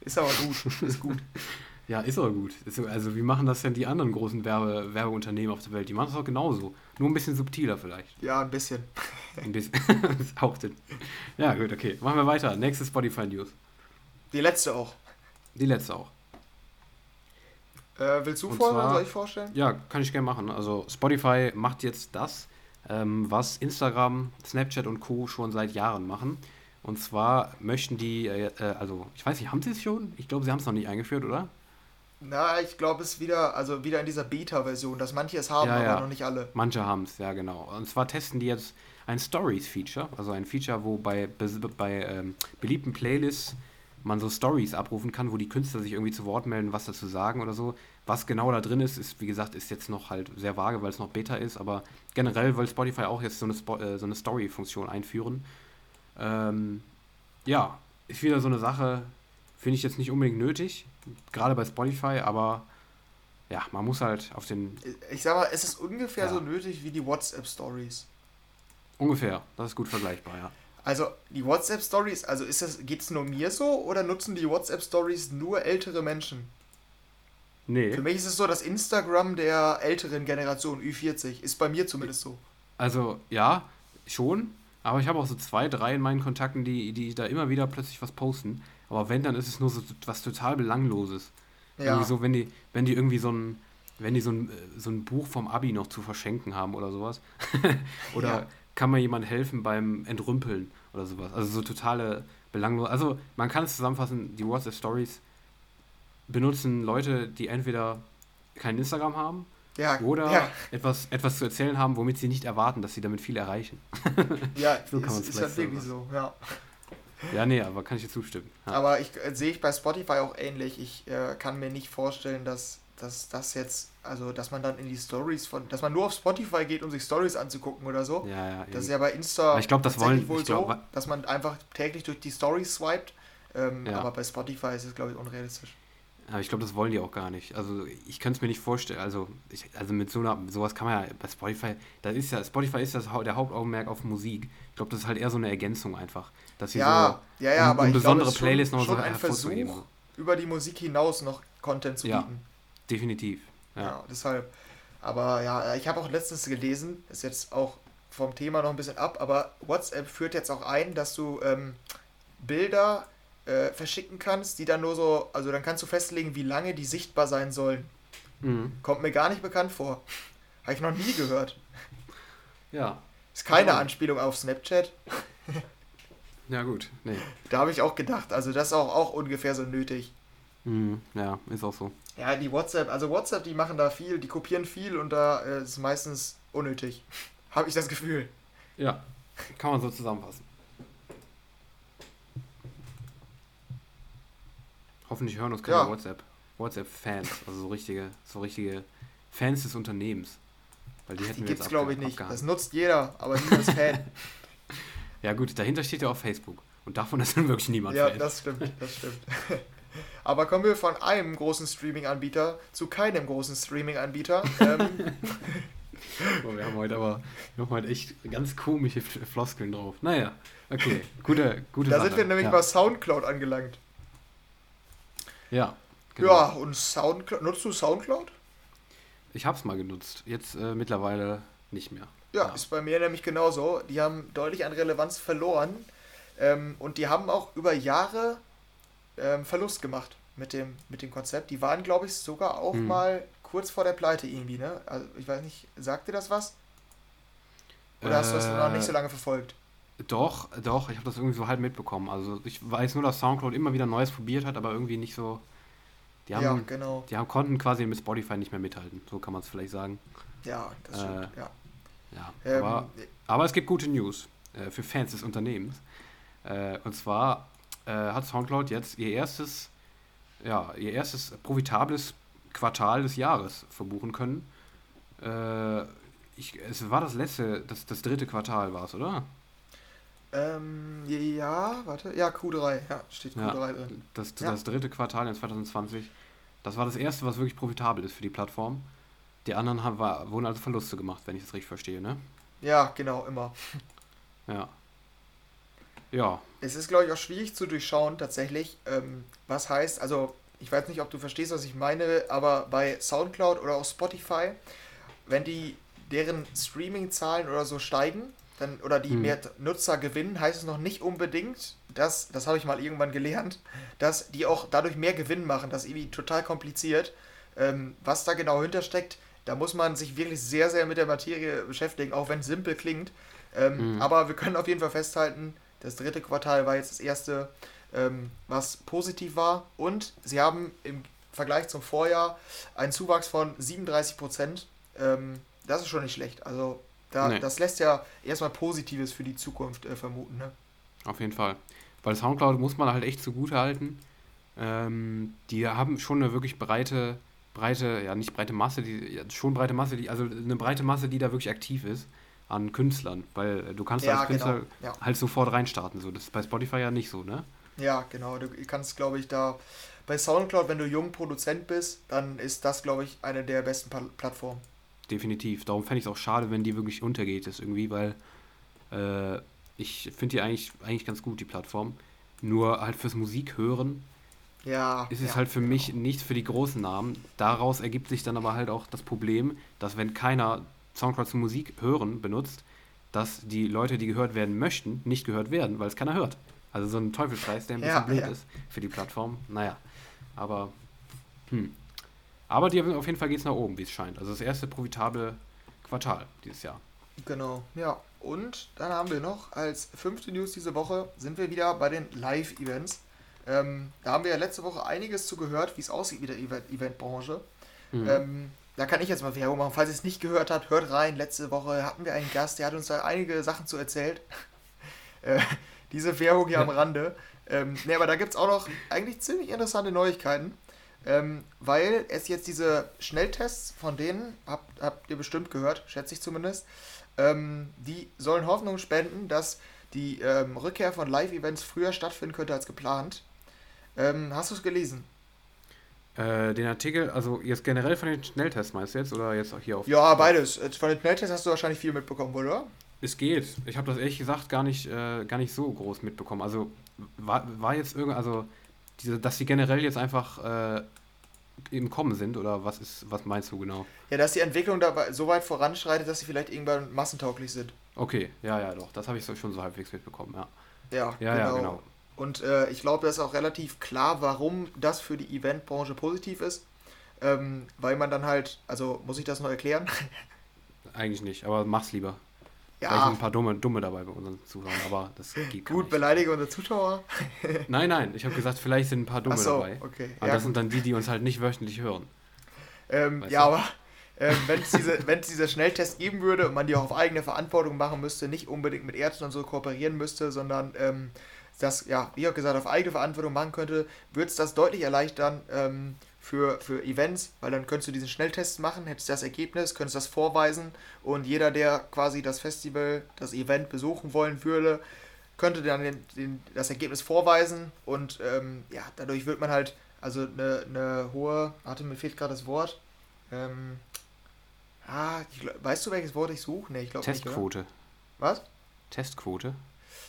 Ist aber gut. Ist gut. ja, ist aber gut. Ist, also, wie machen das denn die anderen großen Werbe Werbeunternehmen auf der Welt? Die machen das auch genauso. Nur ein bisschen subtiler vielleicht. Ja, ein bisschen. ein bisschen. auch den. Ja, gut, okay. Machen wir weiter. Nächste Spotify News. Die letzte auch. Die letzte auch. Äh, willst du vorstellen? Soll ich vorstellen? Ja, kann ich gerne machen. Also Spotify macht jetzt das, ähm, was Instagram, Snapchat und Co. schon seit Jahren machen. Und zwar möchten die, äh, äh also ich weiß nicht, haben sie es schon? Ich glaube, sie haben es noch nicht eingeführt, oder? Na, ich glaube, es ist wieder, also wieder in dieser Beta-Version, dass manche es haben, ja, ja. aber noch nicht alle. Manche haben es, ja genau. Und zwar testen die jetzt ein Stories-Feature, also ein Feature, wo bei, bei ähm, beliebten Playlists man so Stories abrufen kann, wo die Künstler sich irgendwie zu Wort melden, was dazu sagen oder so. Was genau da drin ist, ist wie gesagt, ist jetzt noch halt sehr vage, weil es noch Beta ist, aber generell will Spotify auch jetzt so eine, Spo äh, so eine Story-Funktion einführen. Ähm, ja, ist wieder so eine Sache, finde ich jetzt nicht unbedingt nötig, gerade bei Spotify, aber ja, man muss halt auf den. Ich sag mal, es ist ungefähr ja. so nötig wie die WhatsApp-Stories. Ungefähr, das ist gut vergleichbar, ja. Also die WhatsApp Stories, also ist das, geht es nur mir so oder nutzen die WhatsApp Stories nur ältere Menschen? Nee. Für mich ist es so, dass Instagram der älteren Generation Ü40 ist bei mir zumindest so. Also ja, schon. Aber ich habe auch so zwei, drei in meinen Kontakten, die, die da immer wieder plötzlich was posten. Aber wenn, dann ist es nur so was total Belangloses. Ja. Irgendwie so, wenn die, wenn die irgendwie so ein, wenn die so ein, so ein Buch vom Abi noch zu verschenken haben oder sowas. oder ja kann man jemand helfen beim Entrümpeln oder sowas. Also so totale belanglos. Also man kann es zusammenfassen, die WhatsApp Stories benutzen Leute, die entweder kein Instagram haben ja, oder ja. Etwas, etwas zu erzählen haben, womit sie nicht erwarten, dass sie damit viel erreichen. Ja, so kann man es ist halt wirklich so, ja. Ja, nee, aber kann ich dir zustimmen. Ja. Aber ich äh, sehe ich bei Spotify auch ähnlich. Ich äh, kann mir nicht vorstellen, dass dass das jetzt, also dass man dann in die Stories von, dass man nur auf Spotify geht, um sich Stories anzugucken oder so. Ja, ja. Das ist ja bei Insta aber ich glaub, das wollen, wohl glaub, so, dass man einfach täglich durch die Stories swiped. Ähm, ja. Aber bei Spotify ist es, glaube ich, unrealistisch. Aber ich glaube, das wollen die auch gar nicht. Also ich kann es mir nicht vorstellen. Also, ich, also mit so einer, sowas kann man ja bei Spotify, da ist ja, Spotify ist das der Hauptaugenmerk auf Musik. Ich glaube, das ist halt eher so eine Ergänzung einfach. Dass sie ja, so ja, ja, um, aber um besondere glaube, Playlists noch so ein Versuch, über die Musik hinaus noch Content zu ja. bieten. Definitiv. Ja, ja deshalb. Aber ja, ich habe auch letztens gelesen, ist jetzt auch vom Thema noch ein bisschen ab, aber WhatsApp führt jetzt auch ein, dass du ähm, Bilder äh, verschicken kannst, die dann nur so, also dann kannst du festlegen, wie lange die sichtbar sein sollen. Mhm. Kommt mir gar nicht bekannt vor. Habe ich noch nie gehört. Ja. Ist keine ja. Anspielung auf Snapchat. ja, gut. Nee. Da habe ich auch gedacht, also das ist auch, auch ungefähr so nötig. Mhm. Ja, ist auch so. Ja, die WhatsApp, also WhatsApp, die machen da viel, die kopieren viel und da äh, ist meistens unnötig. Habe ich das Gefühl. Ja, kann man so zusammenfassen. Hoffentlich hören uns keine ja. WhatsApp. WhatsApp-Fans, also so richtige, so richtige Fans des Unternehmens. Weil die hätten die wir gibt's, glaube ich, nicht. Das nutzt jeder, aber niemand ist Fan. ja, gut, dahinter steht ja auch Facebook. Und davon ist dann wirklich niemand ja, Fan. Ja, das stimmt, das stimmt. Aber kommen wir von einem großen Streaming-Anbieter zu keinem großen Streaming-Anbieter. Ähm, oh, wir haben heute aber noch mal echt ganz komische Floskeln drauf. Naja, okay, gute, gute Da Sache. sind wir nämlich ja. bei Soundcloud angelangt. Ja. Genau. Ja, und Soundcloud, nutzt du Soundcloud? Ich habe es mal genutzt, jetzt äh, mittlerweile nicht mehr. Ja, ja, ist bei mir nämlich genauso. Die haben deutlich an Relevanz verloren ähm, und die haben auch über Jahre ähm, Verlust gemacht mit dem, mit dem Konzept. Die waren, glaube ich, sogar auch hm. mal kurz vor der Pleite irgendwie, ne? Also ich weiß nicht, sagt dir das was? Oder äh, hast du das noch nicht so lange verfolgt? Doch, doch, ich habe das irgendwie so halb mitbekommen. Also ich weiß nur, dass Soundcloud immer wieder Neues probiert hat, aber irgendwie nicht so. Die haben, ja, genau. Die haben, konnten quasi mit Spotify nicht mehr mithalten, so kann man es vielleicht sagen. Ja, das stimmt, äh, ja. ja ähm, aber, aber es gibt gute News äh, für Fans des Unternehmens. Äh, und zwar äh, hat Soundcloud jetzt ihr erstes, ja, ihr erstes profitables Quartal des Jahres verbuchen können. Äh, ich, es war das letzte, das, das dritte Quartal war es, oder? Ähm, ja, warte. Ja, Q3. Ja, steht Q3 Ja, drin. das, Ja. das dritte Quartal in 2020. Das war das erste, was wirklich profitabel ist für die Plattform. Die anderen haben, war, wurden also Verluste gemacht, wenn ich das richtig verstehe, ne? Ja, genau, immer. Ja. Ja, Es ist, glaube ich, auch schwierig zu durchschauen, tatsächlich, ähm, was heißt, also, ich weiß nicht, ob du verstehst, was ich meine, aber bei Soundcloud oder auch Spotify, wenn die deren Streaming-Zahlen oder so steigen, dann, oder die Hm. mehr Nutzer gewinnen, heißt es noch nicht unbedingt, dass, das habe ich mal irgendwann gelernt, dass die auch dadurch mehr Gewinn machen. Das ist irgendwie total kompliziert. Ähm, was da genau hintersteckt, da muss man sich wirklich sehr, sehr mit der Materie beschäftigen, auch wenn es simpel klingt. Ähm, Mhm. Aber wir können auf jeden Fall festhalten, das dritte Quartal war jetzt das erste, ähm, was positiv war. Und sie haben im Vergleich zum Vorjahr einen Zuwachs von 37 Prozent. Ähm, das ist schon nicht schlecht. Also da, Nee. das lässt ja erstmal Positives für die Zukunft äh, vermuten. Ne? auf jeden Fall. Weil Soundcloud muss man halt echt zugute halten. Ähm, die haben schon eine wirklich breite, breite, ja nicht breite Masse, die, ja, schon breite Masse, die, also eine breite Masse, die da wirklich aktiv ist an Künstlern. Weil äh, du kannst Ja, als Künstler genau. Ja. halt sofort reinstarten. So. Das ist bei Spotify ja nicht so, ne? Ja, genau. Du kannst, glaube ich, da bei Soundcloud, wenn du jung Produzent bist, dann ist das, glaube ich, eine der besten Pa- Plattformen. Definitiv. Darum fände ich es auch schade, wenn die wirklich untergeht, ist irgendwie, weil äh, ich finde die eigentlich, eigentlich ganz gut, die Plattform. Nur halt fürs Musik hören Ja. ist es ja, halt für genau. mich nichts für die großen Namen. Daraus ergibt sich dann aber halt auch das Problem, dass wenn keiner Soundcloud zum Musik hören benutzt, dass die Leute, die gehört werden möchten, nicht gehört werden, weil es keiner hört. Also so ein Teufelskreis, der ein bisschen Ja, blöd ja. ist für die Plattform. Naja, aber hm. Aber die, auf jeden Fall geht es nach oben, wie es scheint. Also das erste profitable Quartal dieses Jahr. Genau, ja. Und dann haben wir noch als fünfte News diese Woche sind wir wieder bei den Live-Events. Ähm, da haben wir ja letzte Woche einiges zu gehört, wie es aussieht mit der Event- Eventbranche. Mhm. Ähm, da kann ich jetzt mal Werbung machen. Falls ihr es nicht gehört habt, hört rein. Letzte Woche hatten wir einen Gast, der hat uns da einige Sachen zu erzählt. äh, diese Werbung hier am Rande. Ähm, ne, aber da gibt es auch noch eigentlich ziemlich interessante Neuigkeiten. Ähm, weil es jetzt diese Schnelltests, von denen habt, habt ihr bestimmt gehört, schätze ich zumindest, ähm, die sollen Hoffnung spenden, dass die ähm, Rückkehr von Live-Events früher stattfinden könnte als geplant. Ähm, hast du es gelesen? Äh, den Artikel, also jetzt generell von den Schnelltests meinst du jetzt oder jetzt auch hier auf? Ja, beides. Äh, Von den Schnelltests hast du wahrscheinlich viel mitbekommen, oder? Es geht. Ich habe das ehrlich gesagt gar nicht, äh, gar nicht so groß mitbekommen. Also war, war jetzt irgend, also diese, dass die generell jetzt einfach äh, im Kommen sind oder was ist, was meinst du genau? Ja, dass die Entwicklung dabei so weit voranschreitet, dass sie vielleicht irgendwann massentauglich sind. Okay, ja, ja, doch, das habe ich so, schon so halbwegs mitbekommen, ja. Ja, Ja, ja, genau. Und äh, ich glaube, das ist auch relativ klar, warum das für die Eventbranche positiv ist. Ähm, weil man dann halt, also muss ich das noch erklären? Eigentlich nicht, aber mach's lieber. Vielleicht ja, sind ein paar dumme, dumme dabei bei unseren Zuhörern, aber das geht gut, nicht. beleidige unsere Zuschauer. Nein, nein, ich habe gesagt, vielleicht sind ein paar dumme so, dabei. okay. Aber Ja, das sind dann die, die uns halt nicht wöchentlich hören. Ähm, ja, du? aber ähm, wenn es diese, diese Schnelltests geben würde und man die auch auf eigene Verantwortung machen müsste, nicht unbedingt mit Ärzten und so kooperieren müsste, sondern ähm, das, ja, wie auch gesagt, auf eigene Verantwortung machen könnte, würde es das deutlich erleichtern ähm, für, für Events, weil dann könntest du diesen Schnelltest machen, hättest das Ergebnis, könntest das vorweisen und jeder, der quasi das Festival, das Event besuchen wollen würde, könnte dann den, den, das Ergebnis vorweisen und ähm, ja, dadurch wird man halt, also eine, eine hohe, warte, mir fehlt gerade das Wort. Ähm, ah, ich, weißt du, welches Wort ich suche? Ne, ich glaube nicht. Testquote. Was? Testquote.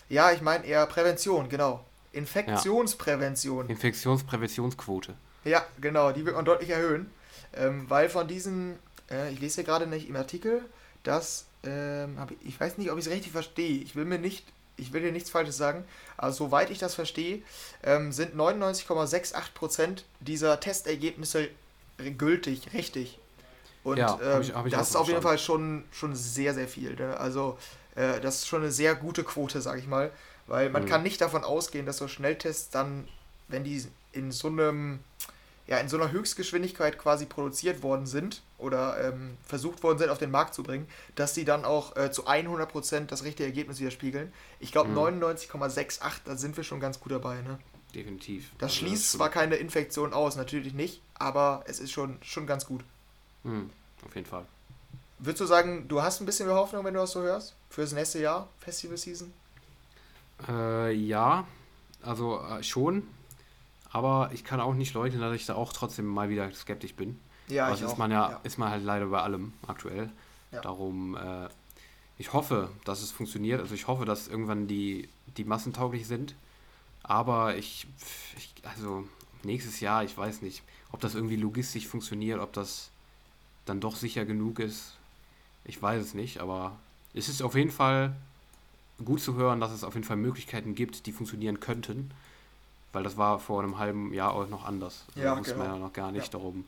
Ja, ich meine eher Prävention, genau. Infektionsprävention. Infektionspräventionsquote. Ja, genau, die wird man deutlich erhöhen. Ähm, weil von diesen, äh, ich lese hier gerade nicht im Artikel, dass, ähm, ich, ich weiß nicht, ob ich es richtig verstehe. Ich will mir nicht, ich will dir nichts Falsches sagen, aber soweit ich das verstehe, ähm, sind 99,68% dieser Testergebnisse gültig, richtig. Und Ja, hab ähm, ich- hab ich das ist auf jeden. Fall schon, schon sehr, sehr viel. Ne? Also, äh, das ist schon eine sehr gute Quote, sag ich mal. Weil man Mhm. kann nicht davon ausgehen, dass so Schnelltests dann, wenn die in so einem, ja, in so einer Höchstgeschwindigkeit quasi produziert worden sind oder ähm, versucht worden sind, auf den Markt zu bringen, dass die dann auch äh, zu 100% das richtige Ergebnis widerspiegeln. Ich glaube Mhm. 99,68, da sind wir schon ganz gut dabei. Ne? Definitiv. Das Also schließt ist zwar keine Infektion aus, natürlich nicht, aber es ist schon, schon ganz gut. schon- Hm, auf jeden Fall. würdest du sagen, du hast ein bisschen mehr Hoffnung, wenn du das so hörst? Für das nächste Jahr, Festival Season? Äh, ja, also äh, schon. Aber ich kann auch nicht leugnen, dass ich da auch trotzdem mal wieder skeptisch bin. Ja, Aber ich ist auch. man ja, ja, ist man halt leider bei allem aktuell. Ja. Darum, äh, ich hoffe, dass es funktioniert. Also ich hoffe, dass irgendwann die, die massentauglich sind. Aber ich, ich, also nächstes Jahr, ich weiß nicht, ob das irgendwie logistisch funktioniert, ob das dann doch sicher genug ist. Ich weiß es nicht, aber es ist auf jeden Fall gut zu hören, dass es auf jeden Fall Möglichkeiten gibt, die funktionieren könnten. Weil das war vor einem halben Jahr auch noch anders. Also ja, da wusste genau. man ja noch gar nicht ja. darum.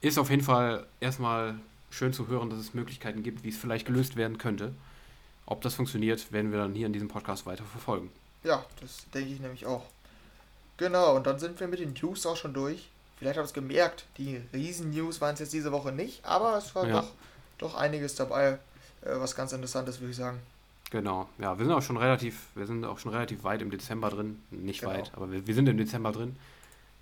Ist auf jeden Fall erstmal schön zu hören, dass es Möglichkeiten gibt, wie es vielleicht gelöst werden könnte. Ob das funktioniert, werden wir dann hier in diesem Podcast weiter verfolgen. Ja, das denke ich nämlich auch. Genau, und dann sind wir mit den News auch schon durch. Vielleicht habt ihr es gemerkt, die Riesen-News waren es jetzt diese Woche nicht, aber es war ja. doch, doch einiges dabei, äh, was ganz Interessantes, würde ich sagen. Genau, ja, wir sind auch schon relativ, wir sind auch schon relativ weit im Dezember drin. Nicht genau. weit, aber wir, wir sind im Dezember drin.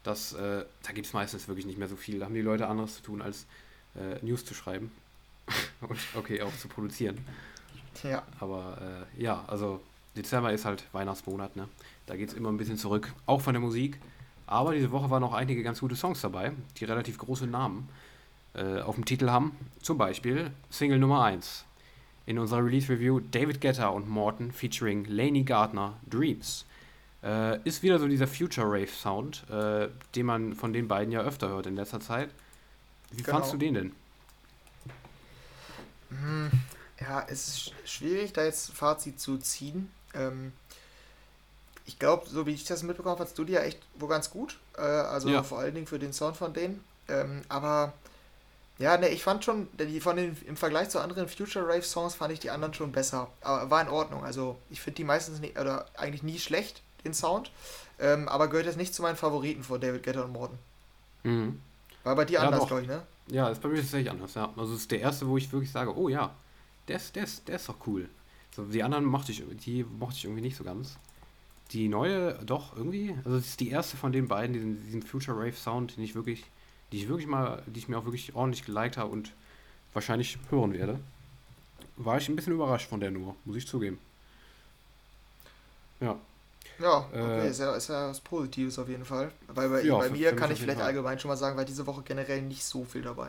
Das, äh, da gibt es meistens wirklich nicht mehr so viel. Da haben die Leute anderes zu tun, als äh, News zu schreiben. Und okay, auch zu produzieren. Ja. Aber äh, ja, also Dezember ist halt Weihnachtsmonat, ne? Da geht es immer ein bisschen zurück, auch von der Musik. Aber diese Woche waren noch einige ganz gute Songs dabei, die relativ große Namen äh, auf dem Titel haben. Zum Beispiel Single Nummer 1 in unserer Release Review David Guetta und Morton featuring Laney Gardner Dreams. Äh, ist wieder so dieser Future Rave Sound, äh, den man von den beiden ja öfter hört in letzter Zeit. Wie genau. fandst du den denn? Hm, ja, es ist schwierig, da jetzt Fazit zu ziehen. Ähm, ich glaube, so wie ich das mitbekommen habe, fandst du die ja echt wohl ganz gut. Äh, also ja. vor allen Dingen für den Sound von denen. Ähm, aber ja, ne, ich fand schon, die von den, im Vergleich zu anderen Future Rave Songs fand ich die anderen schon besser. Aber war in Ordnung. Also ich finde die meistens nicht, oder eigentlich nie schlecht, den Sound. Ähm, aber gehört jetzt nicht zu meinen Favoriten von David Guetta und Morton. Mhm. War bei dir ja, anders, glaube ich, ne? Ja, ist bei mir tatsächlich anders, ja. Also es ist der erste, wo ich wirklich sage, oh ja, der ist, der ist, der ist doch cool. So, die anderen mochte ich, die mochte ich irgendwie nicht so ganz. Die neue, doch, irgendwie. Also es ist die erste von den beiden, diesen, diesen Future Rave Sound, den ich wirklich die ich wirklich mal, die ich mir auch wirklich ordentlich geliked habe und wahrscheinlich hören werde. War ich ein bisschen überrascht von der nur, muss ich zugeben. Ja. Ja, okay, äh, ist, ja, ist ja was Positives auf jeden Fall. Weil bei, ja, bei mir kann ich vielleicht allgemein schon mal sagen, weil diese Woche generell nicht so viel dabei.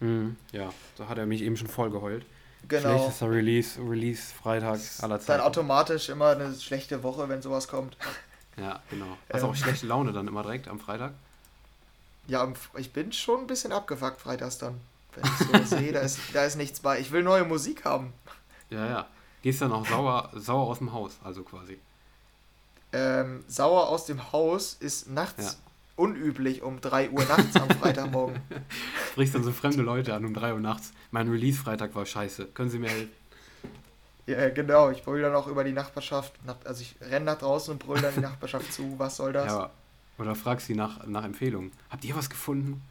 Mhm, ja, da hat er mich eben schon voll geheult. Genau. Schlechtester Release, Release Freitag aller Zeiten. Dann automatisch immer eine schlechte Woche, wenn sowas kommt. Ja, genau. Hast ähm. auch schlechte Laune dann immer direkt am Freitag? Ja, ich bin schon ein bisschen abgefuckt freitags dann. Wenn ich so sehe, da ist, da ist nichts bei. Ich will neue Musik haben. Ja, ja. Gehst dann auch sauer, sauer aus dem Haus, also quasi. Ähm, sauer aus dem Haus ist nachts ja. unüblich um 3 Uhr nachts am Freitagmorgen. Sprichst dann so fremde Leute an um 3 Uhr nachts. Mein Release-Freitag war scheiße. Können Sie mir helfen? Ja, genau. Ich brülle dann auch über die Nachbarschaft. Also ich renne nach draußen und brülle dann die Nachbarschaft zu. Was soll das? Ja, oder fragst sie nach, nach Empfehlungen. Habt ihr was gefunden?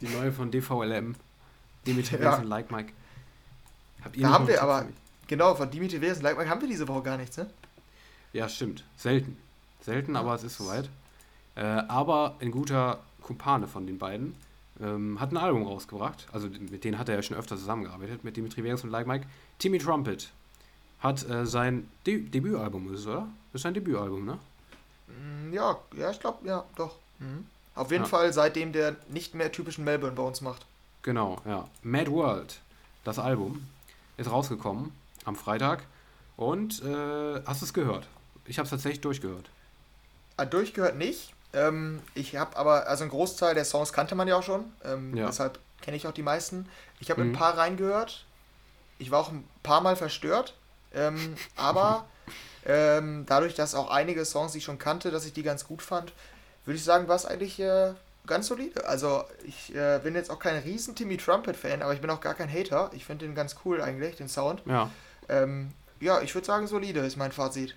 Die neue von DVLM. Dimitri ja. und Like Mike. Habt ihr da haben wir aber, genau, von Dimitri und Like Mike haben wir diese Woche gar nichts, ne? Ja, stimmt. Selten. Selten, ja. aber es ist soweit. Äh, aber ein guter Kumpane von den beiden ähm, hat ein Album rausgebracht. Also mit denen hat er ja schon öfter zusammengearbeitet, mit Dimitri Vegas und Like Mike. Timmy Trumpet hat äh, sein De Debütalbum, ist es, oder? Das ist sein Debütalbum, ne? Mm, ja, ja, ich glaube, ja, doch. Mhm. Auf jeden ja. Fall seitdem der nicht mehr typischen Melbourne bei uns macht. Genau, ja. Mad World, das Album, ist rausgekommen am Freitag. Und äh, hast du es gehört? Ich habe es tatsächlich durchgehört. Ah, durchgehört nicht. Ähm, ich habe aber, also ein Großteil der Songs kannte man ja auch schon. Ähm, ja. Deshalb kenne ich auch die meisten. Ich habe mhm. ein paar reingehört. Ich war auch ein paar Mal verstört. Ähm, aber Ähm, dadurch, dass auch einige Songs ich schon kannte, dass ich die ganz gut fand, würde ich sagen, war es eigentlich äh, ganz solide. Also ich äh, bin jetzt auch kein riesen Timmy Trumpet-Fan, aber ich bin auch gar kein Hater. Ich finde den ganz cool eigentlich, den Sound. Ja. Ähm, ja, ich würde sagen, solide ist mein Fazit.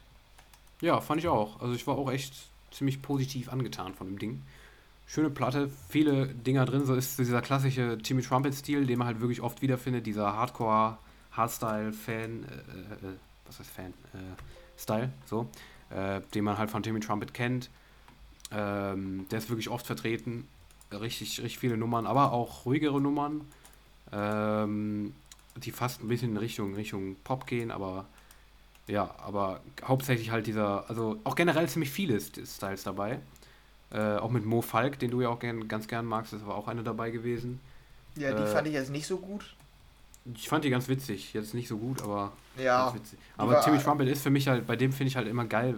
Ja, fand ich auch. Also ich war auch echt ziemlich positiv angetan von dem Ding. Schöne Platte, viele Dinger drin. So ist dieser klassische Timmy Trumpet-Stil, den man halt wirklich oft wiederfindet. Dieser Hardcore, Hardstyle-Fan, äh, äh, was heißt Fan? Äh, Style, so, äh, den man halt von Timmy Trumpet kennt. Ähm, der ist wirklich oft vertreten. Richtig, richtig viele Nummern, aber auch ruhigere Nummern. Ähm, die fast ein bisschen in Richtung, Richtung Pop gehen, aber ja, aber hauptsächlich halt dieser, also auch generell ziemlich viele Styles dabei. Äh, auch mit Mo Falk, den du ja auch gern, ganz gern magst, das war auch eine dabei gewesen. Ja, die äh, fand ich jetzt nicht so gut. Ich fand die ganz witzig, jetzt nicht so gut, aber ja. Aber Timmy Trumpet ist für mich halt, bei dem finde ich halt immer geil,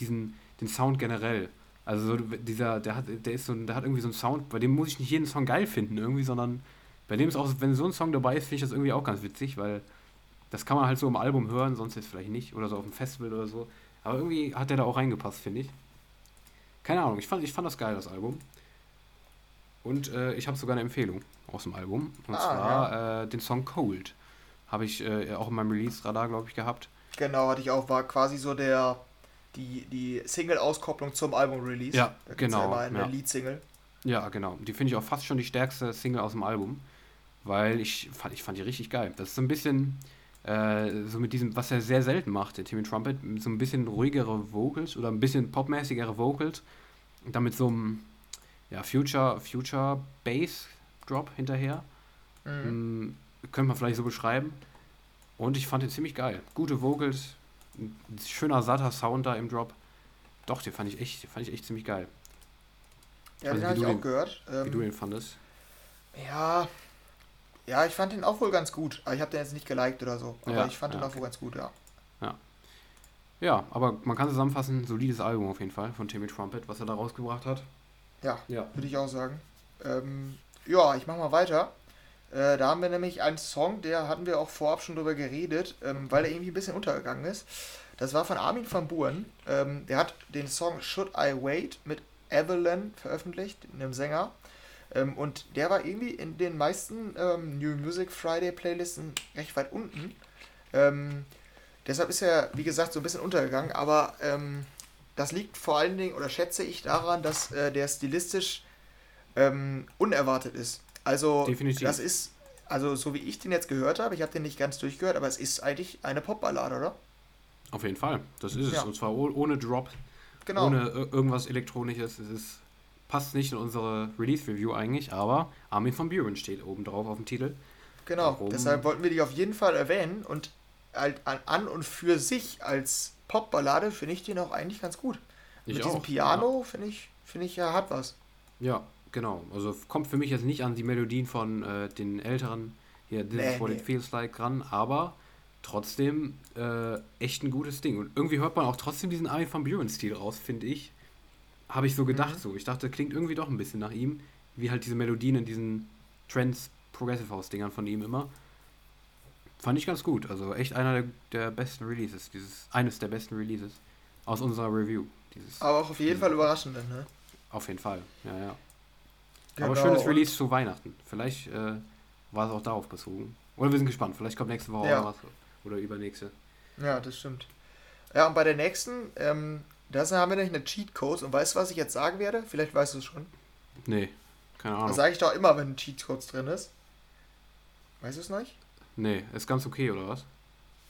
diesen, den Sound generell. Also so dieser, der hat, der ist so, der hat irgendwie so einen Sound, bei dem muss ich nicht jeden Song geil finden irgendwie, sondern bei dem ist auch, wenn so ein Song dabei ist, finde ich das irgendwie auch ganz witzig, weil das kann man halt so im Album hören, sonst jetzt vielleicht nicht. Oder so auf dem Festival oder so. Aber irgendwie hat der da auch reingepasst, finde ich. Keine Ahnung, ich fand, ich fand das geil, das Album. Und äh, ich habe sogar eine Empfehlung aus dem Album. Und ah, zwar ja. äh, den Song Cold. Habe ich äh, auch in meinem Release-Radar, glaube ich, gehabt. Genau, hatte ich auch. War quasi so der die, die Single-Auskopplung zum Album-Release. Ja, genau. Ja eine ja. Lead-Single. Ja, genau. Die finde ich auch fast schon die stärkste Single aus dem Album. Weil ich fand, ich fand die richtig geil. Das ist so ein bisschen äh, so mit diesem, was er sehr selten macht, der Timmy Trumpet, so ein bisschen ruhigere Vocals oder ein bisschen popmäßigere Vocals. Und dann mit so einem ja, Future, Future Bass Drop hinterher. Mhm. Hm, könnte man vielleicht so beschreiben. Und ich fand den ziemlich geil. Gute Vocals, ein schöner, satter Sound da im Drop. Doch, den fand ich echt, den fand ich echt ziemlich geil. Ja, den habe ich auch den, gehört. Wie ähm, du den fandest. Ja, ja, ich fand den auch wohl ganz gut. Aber ich habe den jetzt nicht geliked oder so. Aber ja, ich fand ja, den auch okay. wohl ganz gut, ja. Ja. Ja, aber man kann zusammenfassen, solides Album auf jeden Fall von Timmy Trumpet, was er da rausgebracht hat. Ja, ja. würde ich auch sagen. Ähm, ja, ich mach mal weiter. Äh, da haben wir nämlich einen Song, der hatten wir auch vorab schon drüber geredet, ähm, weil er irgendwie ein bisschen untergegangen ist. Das war von Armin van Buuren. Ähm, der hat den Song Should I Wait mit Evelyn veröffentlicht, einem Sänger. Ähm, und der war irgendwie in den meisten ähm, New Music Friday Playlisten recht weit unten. Ähm, deshalb ist er, wie gesagt, so ein bisschen untergegangen. Aber ähm, das liegt vor allen Dingen, oder schätze ich, daran, dass äh, der stilistisch ähm, unerwartet ist. Also, Definitiv. das ist, also so wie ich den jetzt gehört habe, ich habe den nicht ganz durchgehört, aber es ist eigentlich eine Popballade, oder? Auf jeden Fall, das ist ja. es. Und zwar ohne Drop, genau. ohne irgendwas Elektronisches. Es ist passt nicht in unsere Release-Review eigentlich, aber Armin von Buren steht oben drauf auf dem Titel. Genau, Warum? deshalb wollten wir die auf jeden Fall erwähnen und an und für sich als Popballade finde ich den auch eigentlich ganz gut. Ich Mit diesem Piano ja. finde ich, finde ich, ja, hat was. Ja, genau. Also kommt für mich jetzt nicht an die Melodien von äh, den älteren hier, This nee, is what nee. it feels like ran, aber trotzdem äh, echt ein gutes Ding. Und irgendwie hört man auch trotzdem diesen Armin von Buren-Stil raus, finde ich. Habe ich so gedacht, mhm. so. Ich dachte, klingt irgendwie doch ein bisschen nach ihm, wie halt diese Melodien in diesen Trends Progressive House Dingern von ihm immer. Fand ich ganz gut. Also echt einer der, der besten Releases, dieses eines der besten Releases aus unserer Review. Dieses, Aber auch auf jeden Fall überraschend, ne? Auf jeden Fall, ja, ja. Genau. Aber schönes Release zu Weihnachten. Vielleicht äh, war es auch darauf bezogen. Oder wir sind gespannt. Vielleicht kommt nächste Woche ja. auch was. Oder übernächste. Ja, das stimmt. Ja, und bei der nächsten, ähm, da haben wir nämlich eine Cheatcode und weißt du, was ich jetzt sagen werde? Vielleicht weißt du es schon. Nee, keine Ahnung. Das sage ich doch immer, wenn ein Cheatcode drin ist. Weißt du es nicht? Nee, ist ganz okay, oder was?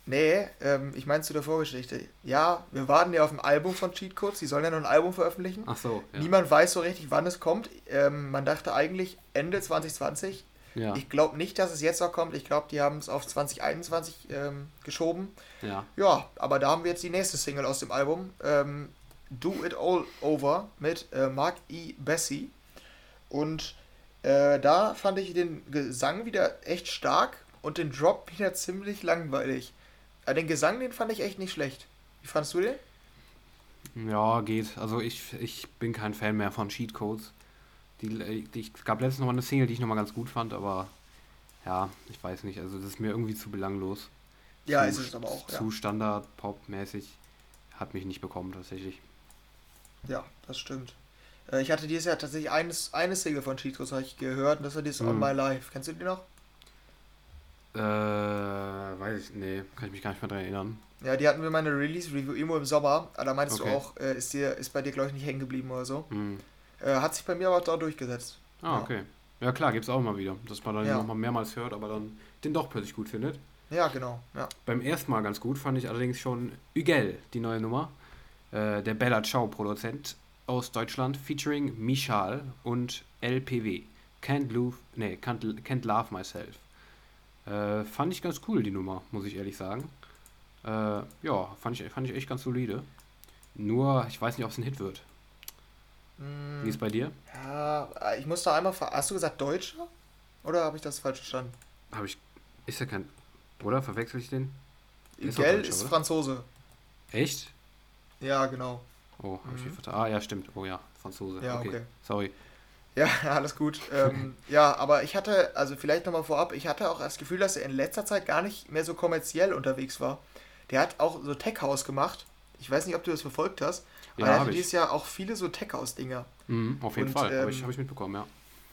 Nee, ähm, ich meine zu der Vorgeschichte. Ja, wir warten ja auf ein Album von Cheatcodes. Die sollen ja noch ein Album veröffentlichen. Ach so. Ja. Niemand weiß so richtig, wann es kommt. Ähm, man dachte eigentlich Ende 2020. Ja. Ich glaube nicht, dass es jetzt noch kommt. Ich glaube, die haben es auf 2021 ähm, geschoben. Ja. Ja, aber da haben wir jetzt die nächste Single aus dem Album. Ähm, Do It All Over mit äh, Mark E. Bessie. Und äh, da fand ich den Gesang wieder echt stark und den Drop wieder ziemlich langweilig. Äh, den Gesang, den fand ich echt nicht schlecht. Wie fandest du den? Ja, geht. Also ich, ich bin kein Fan mehr von Cheatcodes. Die, die, es gab letztens noch mal eine Single, die ich noch mal ganz gut fand, aber ja, ich weiß nicht. Also das ist mir irgendwie zu belanglos. Ja, zu, ist es aber auch. Zu ja. Standard-Pop-mäßig. Hat mich nicht bekommen tatsächlich. Ja, das stimmt. Äh, ich hatte dieses Jahr tatsächlich eines, eine Single von Cheetos habe ich gehört und das war dieses mm. On My Life. Kennst du die noch? Äh, weiß ich, nee, kann ich mich gar nicht mehr dran erinnern. Ja, die hatten wir mal eine Release-Review irgendwo im Sommer. Aber da meintest okay. du auch, äh, ist, dir, ist bei dir, glaube ich, nicht hängen geblieben oder so. Mm. Äh, hat sich bei mir aber da durchgesetzt. Ah, ja. okay. Ja klar, gibt es auch mal wieder, dass man dann ja. nochmal mehrmals hört, aber dann den doch plötzlich gut findet. Ja, genau. Ja. Beim ersten Mal ganz gut fand ich allerdings schon Ügel, die neue Nummer. Äh, der Bella Ciao Produzent aus Deutschland, featuring Michal und LPW. Can't, love, nee, can't, can't Love Myself. Äh, fand ich ganz cool, die Nummer, muss ich ehrlich sagen. Äh, ja, fand ich, fand ich echt ganz solide. Nur, ich weiß nicht, ob es ein Hit wird. Wie ist bei dir? Ja, ich muss da einmal. ver- Hast du gesagt Deutscher? Oder habe ich das falsch verstanden? Habe ich. Ist ja kein. Oder? Verwechsel ich den? Ist Gell ist oder? Franzose. Echt? Ja, genau. Oh, hab ich Mhm. vertan. Ah, ja, stimmt. Oh ja, Franzose. Ja, okay. okay. Sorry. Ja, alles gut. ähm, ja, aber ich hatte, also vielleicht nochmal vorab, ich hatte auch das Gefühl, dass er in letzter Zeit gar nicht mehr so kommerziell unterwegs war. Der hat auch so Tech House gemacht. Ich weiß nicht, ob du das verfolgt hast. Ja, aber er hatte ich. dieses Jahr auch viele so Tech House-Dinger. Mhm, auf jeden Und, Fall. Habe ich, ähm, hab ich mitbekommen, ja.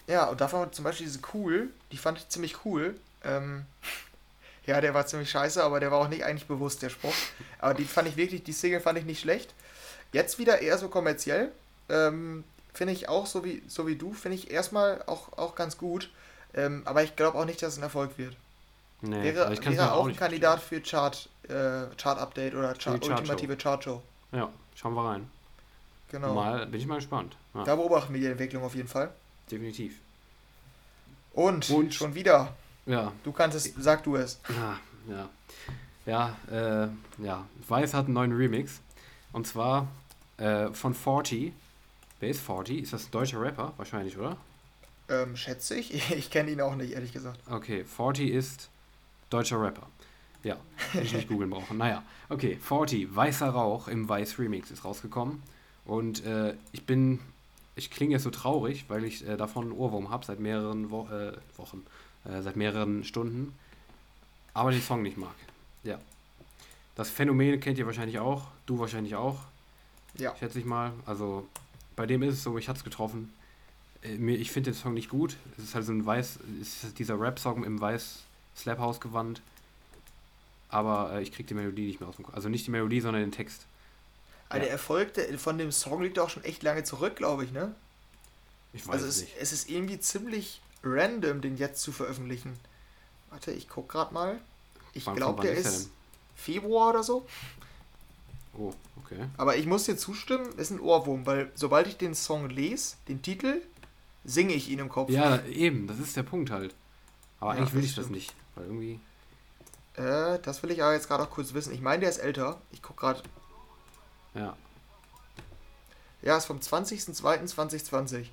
Ja, und davon zum Beispiel diese Cool, die fand ich ziemlich cool. Ähm, ja, der war ziemlich scheiße, aber der war auch nicht eigentlich bewusst, der Spruch. Aber die fand ich wirklich, die Single fand ich nicht schlecht. Jetzt wieder eher so kommerziell. Ähm, finde ich auch, so wie, so wie du, finde ich erstmal auch, auch ganz gut. Ähm, aber ich glaube auch nicht, dass es ein Erfolg wird. Nee, wäre wäre mir auch ein Kandidat für Chart, äh, Chart-Update oder Chart, Chartshow. ultimative Chartshow. vorstellen. Ja, schauen wir rein. Genau. Mal, bin ich mal gespannt. Ja, Da beobachten wir die Entwicklung auf jeden Fall. definitiv. Und, Und- schon wieder. Ja, Du kannst es, sag du es. ja, ja. Ja, äh, ja. Weiß hat einen neuen Remix. Und zwar äh, von 40. Wer ist 40? Ist das ein deutscher Rapper? Wahrscheinlich, oder? Ähm, schätze ich. Ich kenne ihn auch nicht, ehrlich gesagt. Okay, 40 ist deutscher Rapper. Ja, hätte ich nicht googeln brauchen. Naja, okay, 40, Weißer Rauch im Weiß Remix ist rausgekommen. Und äh, ich bin, ich klinge jetzt so traurig, weil ich äh, davon einen Ohrwurm habe seit mehreren Wo äh, Wochen, äh, seit mehreren Stunden, aber den Song nicht mag. Ja. Das Phänomen kennt ihr wahrscheinlich auch, du wahrscheinlich auch, Ja. schätze ich mal. Also bei dem ist es so, ich hatte es getroffen. Äh, Ich finde den Song nicht gut. Es ist halt so ein weiß, es ist dieser Rap-Song im weiß Slap House gewand. Aber äh, ich krieg die Melodie nicht mehr aus dem Kopf. Also nicht die Melodie, sondern den Text. Ja. der Erfolg der, von dem Song liegt auch schon echt lange zurück, glaube ich, ne? Ich weiß Also es nicht. es ist irgendwie ziemlich random, den jetzt zu veröffentlichen. Warte, ich guck gerade mal. Ich glaube, der ist ist Februar oder so. Oh, okay. Aber ich muss dir zustimmen, ist ein Ohrwurm, weil sobald ich den Song lese, den Titel, singe ich ihn im Kopf. Ja, eben, das ist der Punkt halt. Aber Ja, eigentlich will ich das nicht. Weil irgendwie. Äh, das will ich aber jetzt gerade auch kurz wissen. Ich meine, der ist älter. Ich guck gerade. Ja. Ja, ist vom 20.02.2020.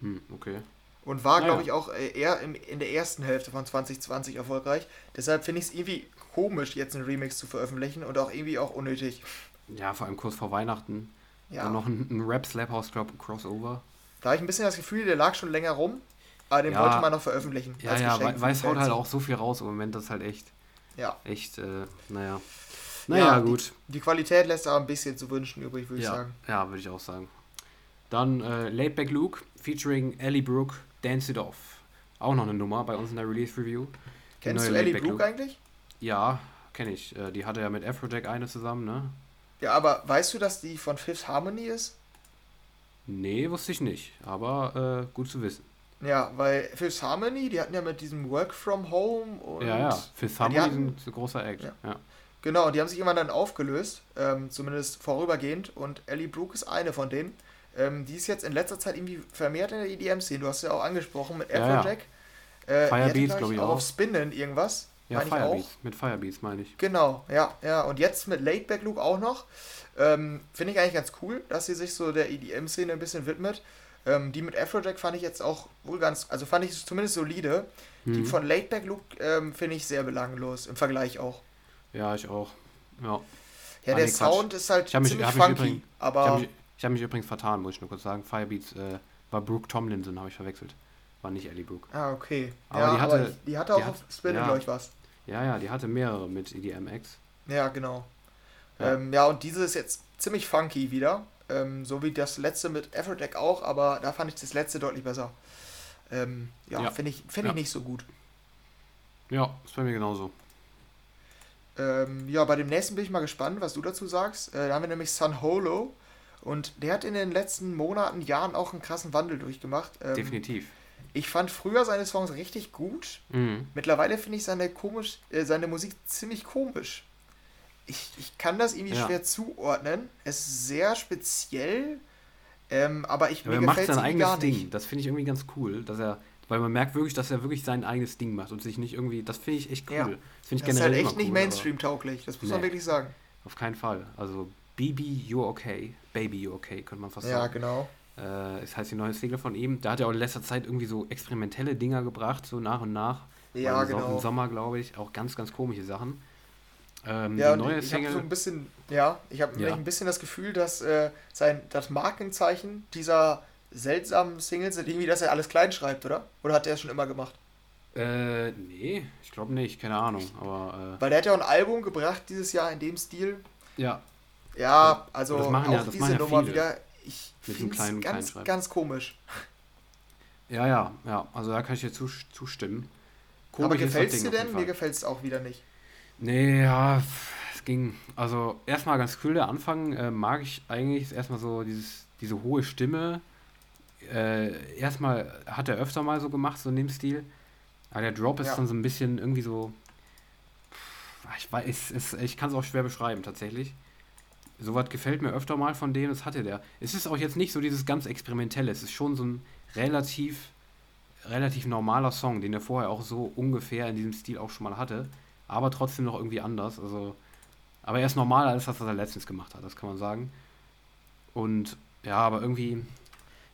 Hm, okay. Und war, Naja. glaube ich, auch äh, eher im, in der ersten Hälfte von 2020 erfolgreich. Deshalb finde ich es irgendwie komisch, jetzt einen Remix zu veröffentlichen und auch irgendwie auch unnötig. Ja, vor allem kurz vor Weihnachten. Ja, Dann noch ein, ein Rap Slap House Club Crossover. da habe ich ein bisschen das Gefühl, der lag schon länger rum, aber den Ja. wollte man noch veröffentlichen. Ja, ja, Geschenk Weiß die haut halt auch so viel raus im Moment, das ist halt echt, Ja, echt, äh, naja. Naja, die- gut. Die Qualität lässt aber ein bisschen zu wünschen übrig, würde ich Ja, sagen. ja würde ich auch sagen. Dann äh, Laidback Luke featuring Ellie Brooke, Dance It Off. Auch noch eine Nummer bei uns in der Release Review. Die Kennst du Ellie Laidback Brooke eigentlich? Ja, kenne ich. Äh, die hatte ja mit Afrojack eine zusammen, ne? Ja, aber weißt du, dass die von Fifth Harmony ist? Nee, wusste ich nicht. Aber äh, gut zu wissen. Ja, weil Fifth Harmony, die hatten ja mit diesem Work from Home und. ja, ja. Fifth Harmony hatten- sind ein großer Act. Ja. Ja. Genau, die haben sich irgendwann dann aufgelöst, ähm, zumindest vorübergehend. Und Ellie Brooke ist eine von denen. Ähm, die ist jetzt in letzter Zeit irgendwie vermehrt in der EDM-Szene. Du hast ja auch angesprochen mit Ja, ja. Afrojack. Äh, Firebeats, hatte, glaub glaub ich, auch. auf Spinnen irgendwas. Ja, meine ich auch. Firebeats. Mit Firebeats meine ich. Genau, ja, ja. Und jetzt mit Laidback Luke auch noch. Ähm, Finde ich eigentlich ganz cool, dass sie sich so der EDM-Szene ein bisschen widmet. Ähm, die mit Afrojack fand ich jetzt auch wohl ganz, also fand ich zumindest solide. Die Mhm. von Laidback Luke ähm, finde ich sehr belanglos, im Vergleich auch. Ja, ich auch. Ja. Ja, Ah, der Quatsch. Sound ist halt Ich ziemlich mich funky, übrigens- Ich aber habe mich, ich hab mich übrigens vertan, muss ich nur kurz sagen. Firebeats äh, war Brooke Tomlinson, habe ich verwechselt. War nicht Ellie Brooke. Ah, okay. Aber ja, die hatte- aber die hatte auch die auf hat- Spin, ja. glaube ich, was. Ja, ja, die hatte mehrere mit E EDM-Acts. Ja, genau. Ja. Ähm, ja, und diese ist jetzt ziemlich funky wieder. Ähm, so wie das letzte mit Afrojack auch, aber da fand ich das letzte deutlich besser. Ähm, ja, Ja. finde ich, find Ja. ich nicht so gut. Ja, ist bei mir genauso. Ähm, ja, bei dem nächsten bin ich mal gespannt, was du dazu sagst. Äh, da haben wir nämlich Sun Holo. Und der hat in den letzten Monaten, Jahren auch einen krassen Wandel durchgemacht. Ähm, Definitiv. Ich fand früher seine Songs richtig gut. Mhm. Mittlerweile finde ich seine, komisch, äh, seine Musik ziemlich komisch. Ich, ich kann das irgendwie Ja. schwer zuordnen. Es ist sehr speziell, ähm, aber ich Aber er mir macht gefällt's sein eigenes Ding. Das finde ich irgendwie ganz cool, dass er, weil man merkt wirklich, dass er wirklich sein eigenes Ding macht und sich nicht irgendwie, das finde ich echt cool. Ja. Das finde ich Das ist generell halt echt nicht cool, Mainstream-tauglich, das muss man Nee. wirklich sagen. Auf keinen Fall. Also Baby, you're okay. Baby, you're okay, könnte man fast Ja, sagen. genau. Äh, es heißt die neue Single von ihm. Da hat er auch in letzter Zeit irgendwie so experimentelle Dinger gebracht, so nach und nach. Ja, Also Auch genau. Im Sommer, glaube ich, auch ganz, ganz komische Sachen. Ähm, Ja, die neue ich habe Single. so ein bisschen, ja, ich habe Ja. ein bisschen das Gefühl, dass äh, sein das Markenzeichen dieser seltsamen Singles sind irgendwie, dass er alles klein schreibt, oder? Oder hat er es schon immer gemacht? äh, nee, ich glaube nicht, keine Ahnung. Aber Weil der hat ja auch ein Album gebracht dieses Jahr in dem Stil. äh, ja, Ja, also Das machen auch ja- das diese machen ja Nummer viele. wieder. Ich finde es ganz, ganz komisch. ja, ja, ja. Also da kann ich dir zus- zustimmen. Aber Komisch das gefällt es dir denn? Mir gefällt es auch wieder nicht. Nee, ja, es ging. Also erstmal ganz cool, der Anfang äh, mag ich eigentlich erstmal so dieses, diese hohe Stimme. Äh, erstmal hat er öfter mal so gemacht, so in dem Stil. Aber der Drop ist Ja. dann so ein bisschen irgendwie so. Ich weiß, es, ich kann es auch schwer beschreiben tatsächlich. Sowas gefällt mir öfter mal von dem, das hatte der. Es ist auch jetzt nicht so dieses ganz Experimentelle, es ist schon so ein relativ, relativ normaler Song, den er vorher auch so ungefähr in diesem Stil auch schon mal hatte, aber trotzdem noch irgendwie anders. Also, aber er ist normaler als das, was er letztens gemacht hat, das kann man sagen. Und ja, aber irgendwie,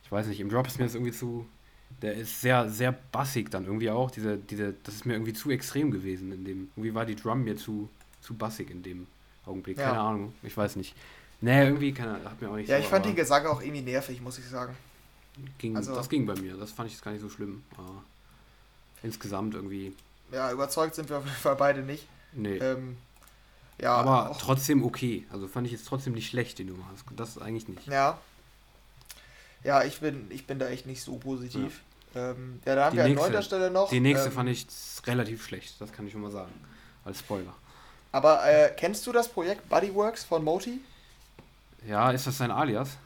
ich weiß nicht, im Drop ist mir das irgendwie zu, der ist sehr, sehr bassig dann irgendwie auch. Diese, diese, das ist mir irgendwie zu extrem gewesen in dem. Irgendwie war die Drum mir zu, zu bassig in dem Augenblick. Ja. Keine Ahnung, ich weiß nicht. Nee, irgendwie, keine, hat mir auch nicht Ja, so, ich fand den Gesang auch irgendwie nervig, muss ich sagen. ging, also- das ging bei mir. Das fand ich jetzt gar nicht so schlimm. Aber insgesamt irgendwie, Ja, überzeugt sind wir auf jeden Fall beide nicht. nee. Ähm, ja, aber trotzdem okay. Also fand ich jetzt trotzdem nicht schlecht, die Nummer. Das, das ist eigentlich nicht. ja. Ja, ich bin, ich bin da echt nicht so positiv. Ja, ähm, ja da haben Die wir an neunter Stelle noch. Die nächste ähm, fand ich relativ schlecht, das kann ich schon mal sagen. Als Spoiler. Aber äh, kennst du das Projekt Bodyworks von Moti? Ja, ist das sein Alias?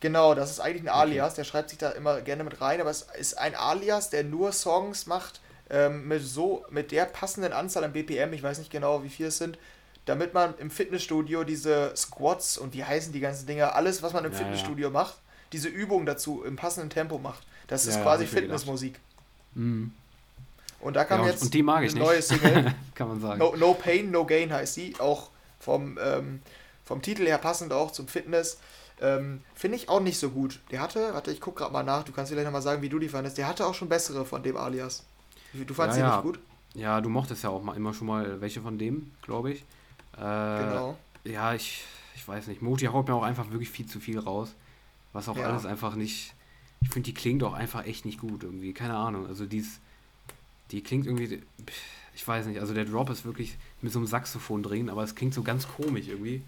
Genau, das ist eigentlich ein Okay. Alias, der schreibt sich da immer gerne mit rein, aber es ist ein Alias, der nur Songs macht ähm, mit so mit der passenden Anzahl an BPM, ich weiß nicht genau, wie viel es sind, damit man im Fitnessstudio diese Squats und wie heißen die ganzen Dinger, alles, was man im Ja, Fitnessstudio macht, diese Übungen dazu im passenden Tempo macht. Das ist Ja, ja, quasi. Fitnessmusik. Mhm. Und da kam Ja, und- jetzt und die mag ich eine nicht. neue Single. Kann man sagen. No, no Pain, No Gain heißt sie. Auch vom, ähm, vom Titel her passend auch zum Fitness. Ähm, Finde ich auch nicht so gut. Der hatte, warte, ich guck gerade mal nach, du kannst vielleicht nochmal sagen, wie du die fandest. Der hatte auch schon bessere von dem Alias. Du fandest Ja, die ja. nicht gut? Ja, du mochtest ja auch mal immer schon mal welche von dem, glaube ich. Äh, genau. Ja, ich, ich weiß nicht. Moti haut mir auch einfach wirklich viel zu viel raus. Was auch Ja. alles einfach nicht. Ich finde, die klingt auch einfach echt nicht gut irgendwie. Keine Ahnung. Also die ist, die klingt irgendwie. Ich weiß nicht. Also der Drop ist wirklich mit so einem Saxophon drin, aber es klingt so ganz komisch irgendwie.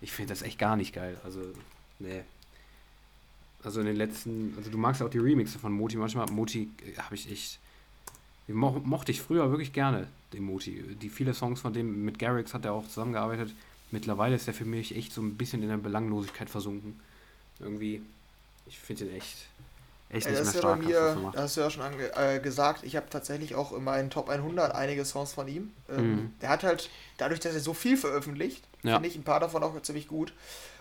Ich finde das echt gar nicht geil. Also, nee. Also in den letzten. Also du magst ja auch die Remixe von Moti manchmal. Moti habe ich echt. Mo mochte ich früher wirklich gerne, den Moti. Die viele Songs von dem, mit Garrix hat er auch zusammengearbeitet. Mittlerweile ist er für mich echt so ein bisschen in der Belanglosigkeit versunken. Irgendwie, ich finde ihn echt, echt nicht das mehr ist ja bei stark. mir, das hast du ja schon äh, gesagt, ich habe tatsächlich auch in meinen Top 100 einige Songs von ihm. Ähm, Mhm. Der hat halt, dadurch, dass er so viel veröffentlicht, Ja. finde ich ein paar davon auch ziemlich gut.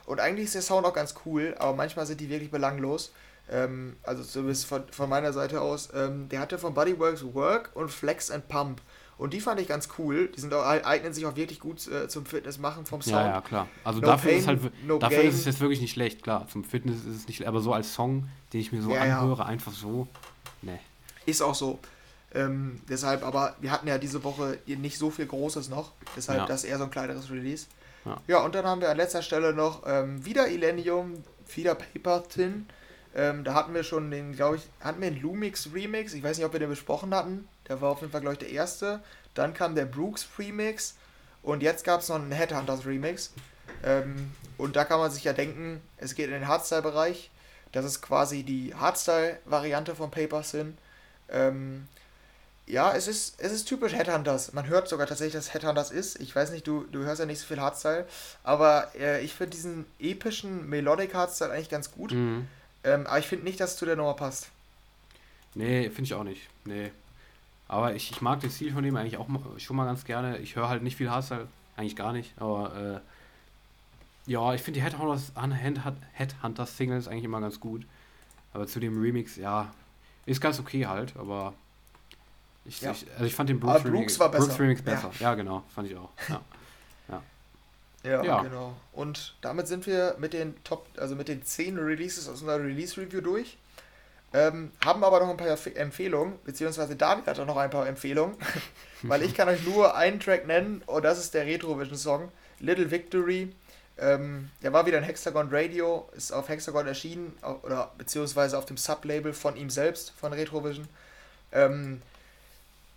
Und eigentlich ist der Sound auch ganz cool, aber manchmal sind die wirklich belanglos. Ähm, also zumindest von, von meiner Seite aus. Ähm, der hatte von Bodyworks Work und Flex and Pump. Und die fand ich ganz cool. Die sind auch, eignen sich auch wirklich gut äh, zum Fitness machen vom Sound. Ja, ja, klar. Also No dafür, ist, es pain, halt, wir- no dafür gain. ist es jetzt wirklich nicht schlecht, klar. Zum Fitness ist es nicht, aber so als Song, den ich mir so Ja, ja. anhöre, einfach so, ne. Ist auch so. Ähm, deshalb, aber wir hatten ja diese Woche nicht so viel Großes noch. Deshalb Ja. das eher so ein kleineres Release. Ja. Ja, und dann haben wir an letzter Stelle noch ähm, wieder Illenium, wieder Paper Tin. Ähm, da hatten wir schon den, glaube ich, hatten wir den Lumix Remix. Ich weiß nicht, ob wir den besprochen hatten. Der war auf jeden Fall, glaube ich, der erste. Dann kam der Brooks Remix. Und jetzt gab es noch einen Headhunters Remix. Ähm, und da kann man sich ja denken, es geht in den Hardstyle-Bereich. Das ist quasi die Hardstyle-Variante von Paper Sin. Ähm, ja, es ist, es ist typisch Headhunters. Man hört sogar tatsächlich, dass Headhunters ist. Ich weiß nicht, du, du hörst ja nicht so viel Hardstyle, aber äh, ich finde diesen epischen Melodic Hardstyle eigentlich ganz gut. Mhm. Ähm, aber ich finde nicht, dass es zu der Nummer passt. Nee, finde ich auch nicht. Nee. Aber ich, ich mag den Stil von dem eigentlich auch schon mal ganz gerne. Ich höre halt nicht viel Hardstyle, eigentlich gar nicht. Aber äh, ja, ich finde die Headhunters, Headhunters Singles eigentlich immer ganz gut. Aber zu dem Remix, ja, Ist ganz okay halt, aber ich, Ja. ich, also ich fand den Aber Brooks, Brooks Remix, war besser. Brooks Remix Ja. besser. Ja. genau, fand ich auch. Ja. Ja, Ja. genau. Und damit sind wir mit den Top, also mit den 10 Releases aus unserer Release-Review durch. Ähm, haben aber noch ein paar Empf- Empfehlungen, beziehungsweise David hat auch noch ein paar Empfehlungen, weil ich kann euch nur einen Track nennen und das ist der Retrovision-Song, Little Victory. Ähm, der war wieder in Hexagon Radio, ist auf Hexagon erschienen, oder beziehungsweise auf dem Sublabel von ihm selbst, von Retrovision. Ähm,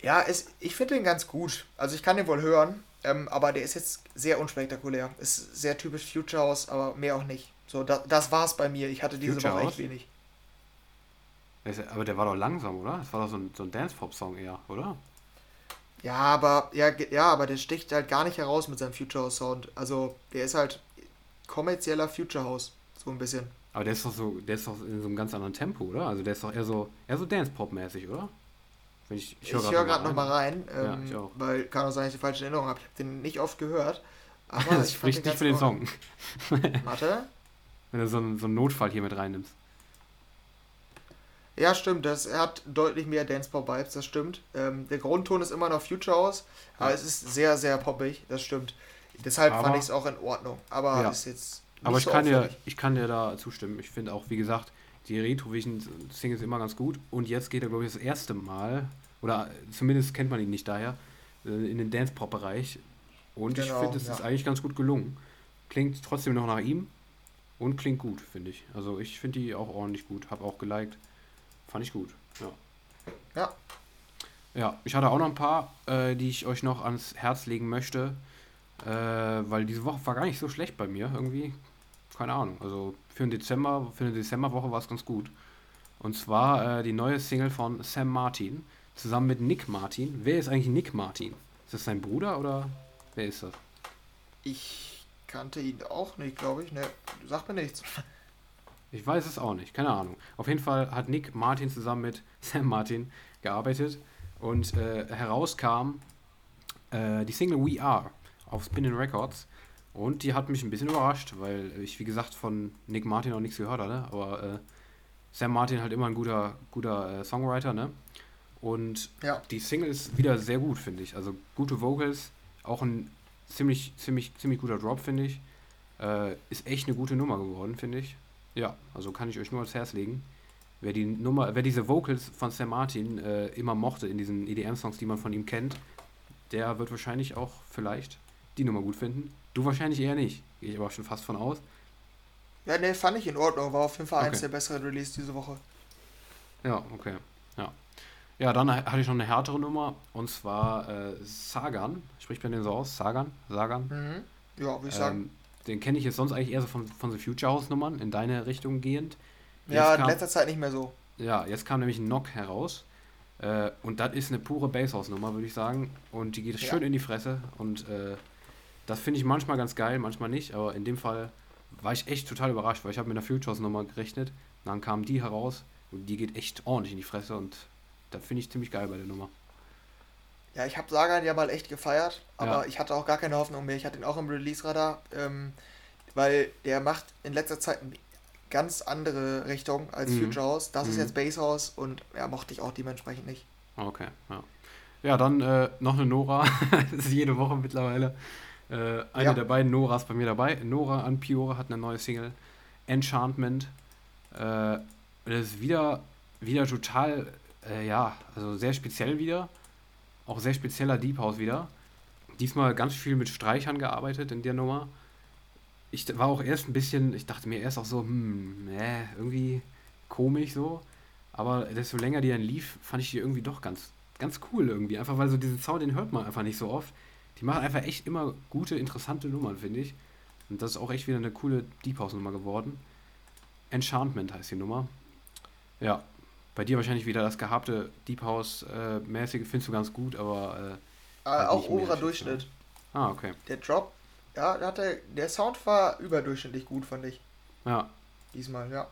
ja, es, ich finde den ganz gut. Also ich kann den wohl hören, ähm, aber der ist jetzt sehr unspektakulär. Ist sehr typisch Future House, aber mehr auch nicht. So, da, das war's bei mir. Ich hatte diese Future Woche echt wenig. Aber der war doch langsam, oder? Das war doch so ein, so ein Dance-Pop-Song eher, oder? Ja, aber ja, ja, aber der sticht halt gar nicht heraus mit seinem Future House Sound. Also, der ist halt kommerzieller Future House, so ein bisschen. Aber der ist doch so, der ist doch in so einem ganz anderen Tempo, oder? Also der ist doch eher so, eher so Dance-Pop-mäßig, oder? Wenn ich Ich, höre gerade noch mal rein, Ja, ähm, auch. weil kann auch sein, dass ich die falsche Erinnerung habe. Ich habe den nicht oft gehört. Aber Das spricht nicht für den Song. Warte. wenn du so einen, so einen Notfall hier mit reinnimmst. Ja, stimmt. Das, er hat deutlich mehr Dance-Pop-Vibes, das stimmt. Ähm, der Grundton ist immer noch Future House, aber Ja. es ist sehr, sehr poppig, das stimmt. Deshalb Aber- fand ich es auch in Ordnung. Aber Ja. ist jetzt. Nicht Aber ich so kann, dir, auffällig. ich kann dir da zustimmen. Ich finde auch, wie gesagt, die Retrovision-Single ist immer ganz gut. Und jetzt geht er, glaube ich, das erste Mal, oder zumindest kennt man ihn nicht daher, äh, in den Dance-Pop-Bereich. Und ich Genau, finde, es ja. ist eigentlich ganz gut gelungen. Klingt trotzdem noch nach ihm und klingt gut, finde ich. Also ich finde die auch ordentlich gut. Habe auch geliked. Fand ich gut. Ja. Ja. Ja, ich hatte auch noch ein paar, äh, die ich euch noch ans Herz legen möchte. Äh, weil diese Woche war gar nicht so schlecht bei mir irgendwie. Keine Ahnung. Also für den Dezember, für eine Dezemberwoche war es ganz gut. Und zwar äh, die neue Single von Sam Martin zusammen mit Nick Martin. Wer ist eigentlich Nick Martin? Ist das sein Bruder oder wer ist das? Ich kannte ihn auch nicht, glaube ich. Ne, sagt mir nichts. Ich weiß es auch nicht, keine Ahnung. Auf jeden Fall hat Nick Martin zusammen mit Sam Martin gearbeitet und äh, herauskam äh, die Single We Are auf Spinning Records und die hat mich ein bisschen überrascht, weil ich wie gesagt von Nick Martin noch nichts gehört hatte, aber äh, Sam Martin halt immer ein guter, guter äh, Songwriter, ne? Und Ja. die Single ist wieder sehr gut, finde ich. Also gute Vocals, auch ein ziemlich, ziemlich, ziemlich guter Drop, finde ich. Äh, ist echt eine gute Nummer geworden, finde ich. Ja, also kann ich euch nur ans Herz legen. Wer die Nummer, wer diese Vocals von Sam Martin äh, immer mochte in diesen EDM-Songs, die man von ihm kennt, der wird wahrscheinlich auch vielleicht die Nummer gut finden. Du wahrscheinlich eher nicht. Gehe ich aber schon fast von aus. Ja, ne, fand ich in Ordnung. War auf jeden Fall eins Okay. der besseren Release diese Woche. Ja, okay. Ja. Ja, dann ha- hatte ich noch eine härtere Nummer und zwar äh, Sagan. Spricht man den so aus? Sagan? Sagan? Mhm. Ja, würde ich sagen. Den kenne ich jetzt sonst eigentlich eher so von, von so Future House Nummern in deine Richtung gehend. ja, Jetzt in kam- letzter Zeit nicht mehr so. Ja, jetzt kam nämlich ein Knock heraus. Äh, und das ist eine pure Basshouse-Nummer, würde ich sagen. Und die geht Ja. schön in die Fresse. Und äh, das finde ich manchmal ganz geil, manchmal nicht. Aber in dem Fall war ich echt total überrascht, weil ich habe mit einer Future House-Nummer gerechnet. Dann kam die heraus und die geht echt ordentlich in die Fresse. Und das finde ich ziemlich geil bei der Nummer. Ja, ich habe Sagan ja mal echt gefeiert, aber Ja. ich hatte auch gar keine Hoffnung mehr. Ich hatte ihn auch im Release-Radar, ähm, weil der macht in letzter Zeit eine ganz andere Richtung als Mhm. Future House. Das ist Mhm. jetzt Bass House und ja, mochte ich auch dementsprechend nicht. Okay, ja. Ja, dann äh, noch eine Nora. das ist jede Woche mittlerweile. Äh, eine Ja. der beiden Noras bei mir dabei. Nora an Piore hat eine neue Single. Enchantment. Äh, das ist wieder, wieder total, äh, ja, also sehr speziell wieder. Auch sehr spezieller Deep House wieder. Diesmal ganz viel mit Streichern gearbeitet in der Nummer. Ich war auch erst ein bisschen, ich dachte mir erst auch so, hm, äh, irgendwie komisch so. Aber desto länger die dann lief, fand ich die irgendwie doch ganz, ganz cool irgendwie. Einfach weil so diesen Sound, den hört man einfach nicht so oft. Die machen einfach echt immer gute, interessante Nummern, finde ich. Und das ist auch echt wieder eine coole Deep House Nummer geworden. Enchantment heißt die Nummer. Ja, bei dir wahrscheinlich wieder das gehabte Deep House äh, findest du ganz gut, aber Äh, Halt auch oberer Durchschnitt. äh, ah, okay. Der Drop, ja, da hatte, der Sound war überdurchschnittlich gut, fand ich. Ja. Diesmal, ja.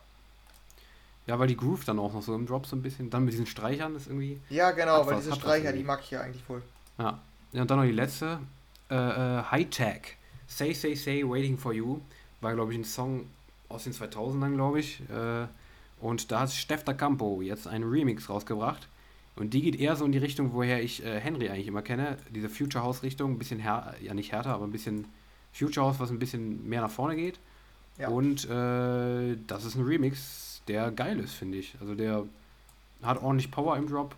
Ja, weil die Groove dann auch noch so im Drop so ein bisschen, dann mit diesen Streichern ist irgendwie. Ja, genau, weil was, diese Streicher, die mag ich ja eigentlich voll. Ja. Ja, und dann noch die letzte. Äh, äh, High Tech. Say, say, say, waiting for you. War, glaube ich, ein Song aus den 2000ern, glaube ich. Äh, Und da hat Steff da Campo jetzt einen Remix rausgebracht. Und die geht eher so in die Richtung, woher ich äh, Henry eigentlich immer kenne. Diese Future House Richtung, ein bisschen härter, ja nicht härter, aber ein bisschen Future House, was ein bisschen mehr nach vorne geht. Ja. Und äh, das ist ein Remix, der geil ist, finde ich. Also der hat ordentlich Power im Drop,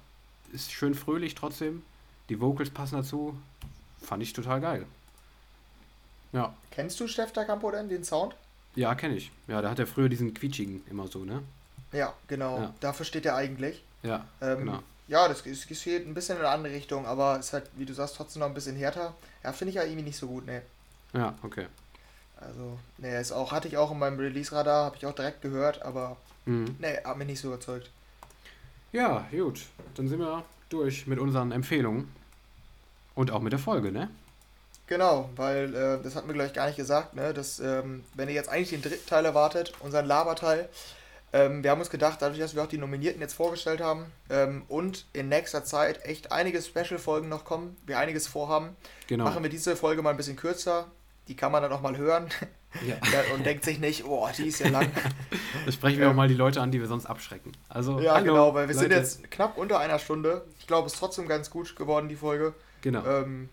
ist schön fröhlich trotzdem. Die Vocals passen dazu. Fand ich total geil. Ja. Kennst du Steff da Campo denn, den Sound? Ja, kenne ich. Ja, der hat ja früher diesen quietschigen immer so, ne? Ja, genau. Ja. Dafür steht er eigentlich. Ja, ähm, genau. Ja, das ist, geht ein bisschen in eine andere Richtung, aber ist halt, wie du sagst, trotzdem noch ein bisschen härter. Ja, finde ich ja irgendwie nicht so gut, ne. Ja, okay. Also, ne, ist auch, hatte ich auch in meinem Release-Radar, habe ich auch direkt gehört, aber mhm. ne, hat mich nicht so überzeugt. Ja, gut. Dann sind wir durch mit unseren Empfehlungen. Und auch mit der Folge, ne? Genau, weil äh, das hatten wir gleich gar nicht gesagt, ne? Dass, ähm, wenn ihr jetzt eigentlich den dritten Teil erwartet, unseren Laberteil, ähm, wir haben uns gedacht, dadurch, dass wir auch die Nominierten jetzt vorgestellt haben ähm, und in nächster Zeit echt einige Special-Folgen noch kommen, wir einiges vorhaben, genau. machen wir diese Folge mal ein bisschen kürzer. Die kann man dann auch mal hören ja. ja und denkt sich nicht, oh, die ist ja lang. da sprechen wir ähm, auch mal die Leute an, die wir sonst abschrecken. Also, ja, hallo, genau, weil wir Leute. sind jetzt knapp unter einer Stunde. Ich glaube, es ist trotzdem ganz gut geworden, die Folge. Genau. Ähm,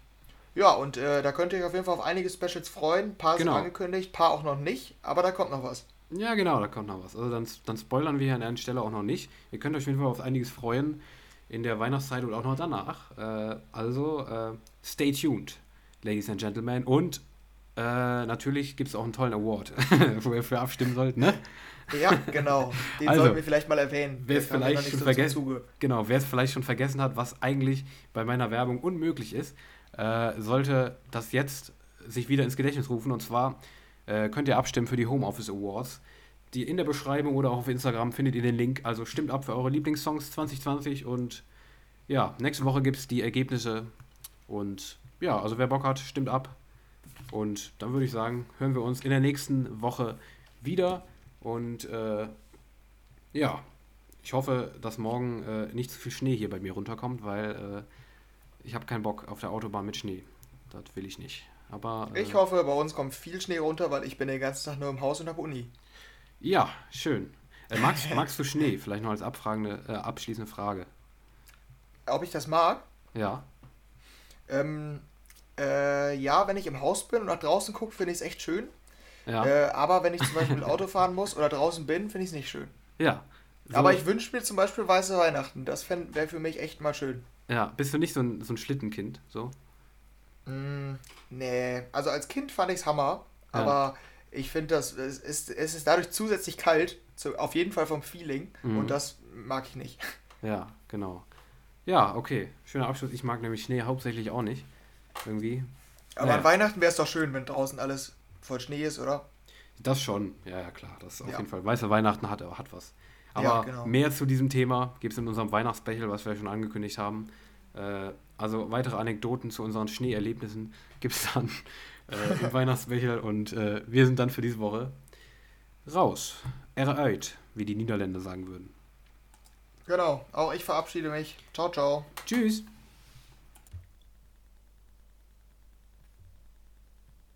ja, und äh, da könnt ihr euch auf jeden Fall auf einige Specials freuen. Ein paar genau. sind angekündigt, ein paar auch noch nicht, aber da kommt noch was. Ja, genau, da kommt noch was. Also dann, dann spoilern wir hier an der Stelle auch noch nicht. Ihr könnt euch auf jeden Fall auf einiges freuen in der Weihnachtszeit und auch noch danach. Äh, also, äh, stay tuned, Ladies and Gentlemen. Und äh, natürlich gibt es auch einen tollen Award, wo ihr für abstimmen sollt, ne? Ja, genau. Den also, sollten wir vielleicht mal erwähnen. Wer es vielleicht schon so vergessen, genau, wer es vielleicht schon vergessen hat, was eigentlich bei meiner Werbung unmöglich ist, äh, sollte das jetzt sich wieder ins Gedächtnis rufen. Und zwar äh, könnt ihr abstimmen für die Homeoffice Awards. Die in der Beschreibung oder auch auf Instagram findet ihr den Link. Also stimmt ab für eure Lieblingssongs 2020 und ja, nächste Woche gibt es die Ergebnisse. Und ja, also wer Bock hat, stimmt ab. Und dann würde ich sagen, hören wir uns in der nächsten Woche wieder. Und äh, ja, ich hoffe, dass morgen äh, nicht zu viel Schnee hier bei mir runterkommt, weil äh, ich habe keinen Bock auf der Autobahn mit Schnee. Das will ich nicht. Aber, äh, ich hoffe, bei uns kommt viel Schnee runter, weil ich bin den ganzen Tag nur im Haus und habe Uni. Ja, schön. Äh, magst, magst du Schnee? Vielleicht noch als abfragende, äh, abschließende Frage. Ob ich das mag? Ja. Ähm, äh, ja, wenn ich im Haus bin und nach draußen gucke, finde ich es echt schön. Ja. Äh, aber wenn ich zum Beispiel Auto fahren muss oder draußen bin, finde ich es nicht schön. Ja. So. Aber ich wünsche mir zum Beispiel weiße Weihnachten. Das wäre für mich echt mal schön. Ja, bist du nicht so ein, so ein Schlittenkind? So? Mm, nee, also als Kind fand ich es Hammer, ja. aber ich finde, es ist, es ist dadurch zusätzlich kalt, zu, auf jeden Fall vom Feeling, mhm. und das mag ich nicht. Ja, genau. Ja, okay, schöner Abschluss. Ich mag nämlich Schnee hauptsächlich auch nicht. Irgendwie. Aber naja. an Weihnachten wäre es doch schön, wenn draußen alles voll Schnee ist, oder? Das schon, ja, ja klar. Das auf ja. jeden Fall. Weiße Weihnachten hat, hat was. Aber ja, genau. mehr zu diesem Thema gibt es in unserem Weihnachtsspecial, was wir schon angekündigt haben. Äh, also weitere Anekdoten zu unseren Schneeerlebnissen gibt es dann äh, im Weihnachtsspecial. Und äh, wir sind dann für diese Woche raus. Eruit, wie die Niederländer sagen würden. Genau, auch ich verabschiede mich. Ciao, ciao. Tschüss.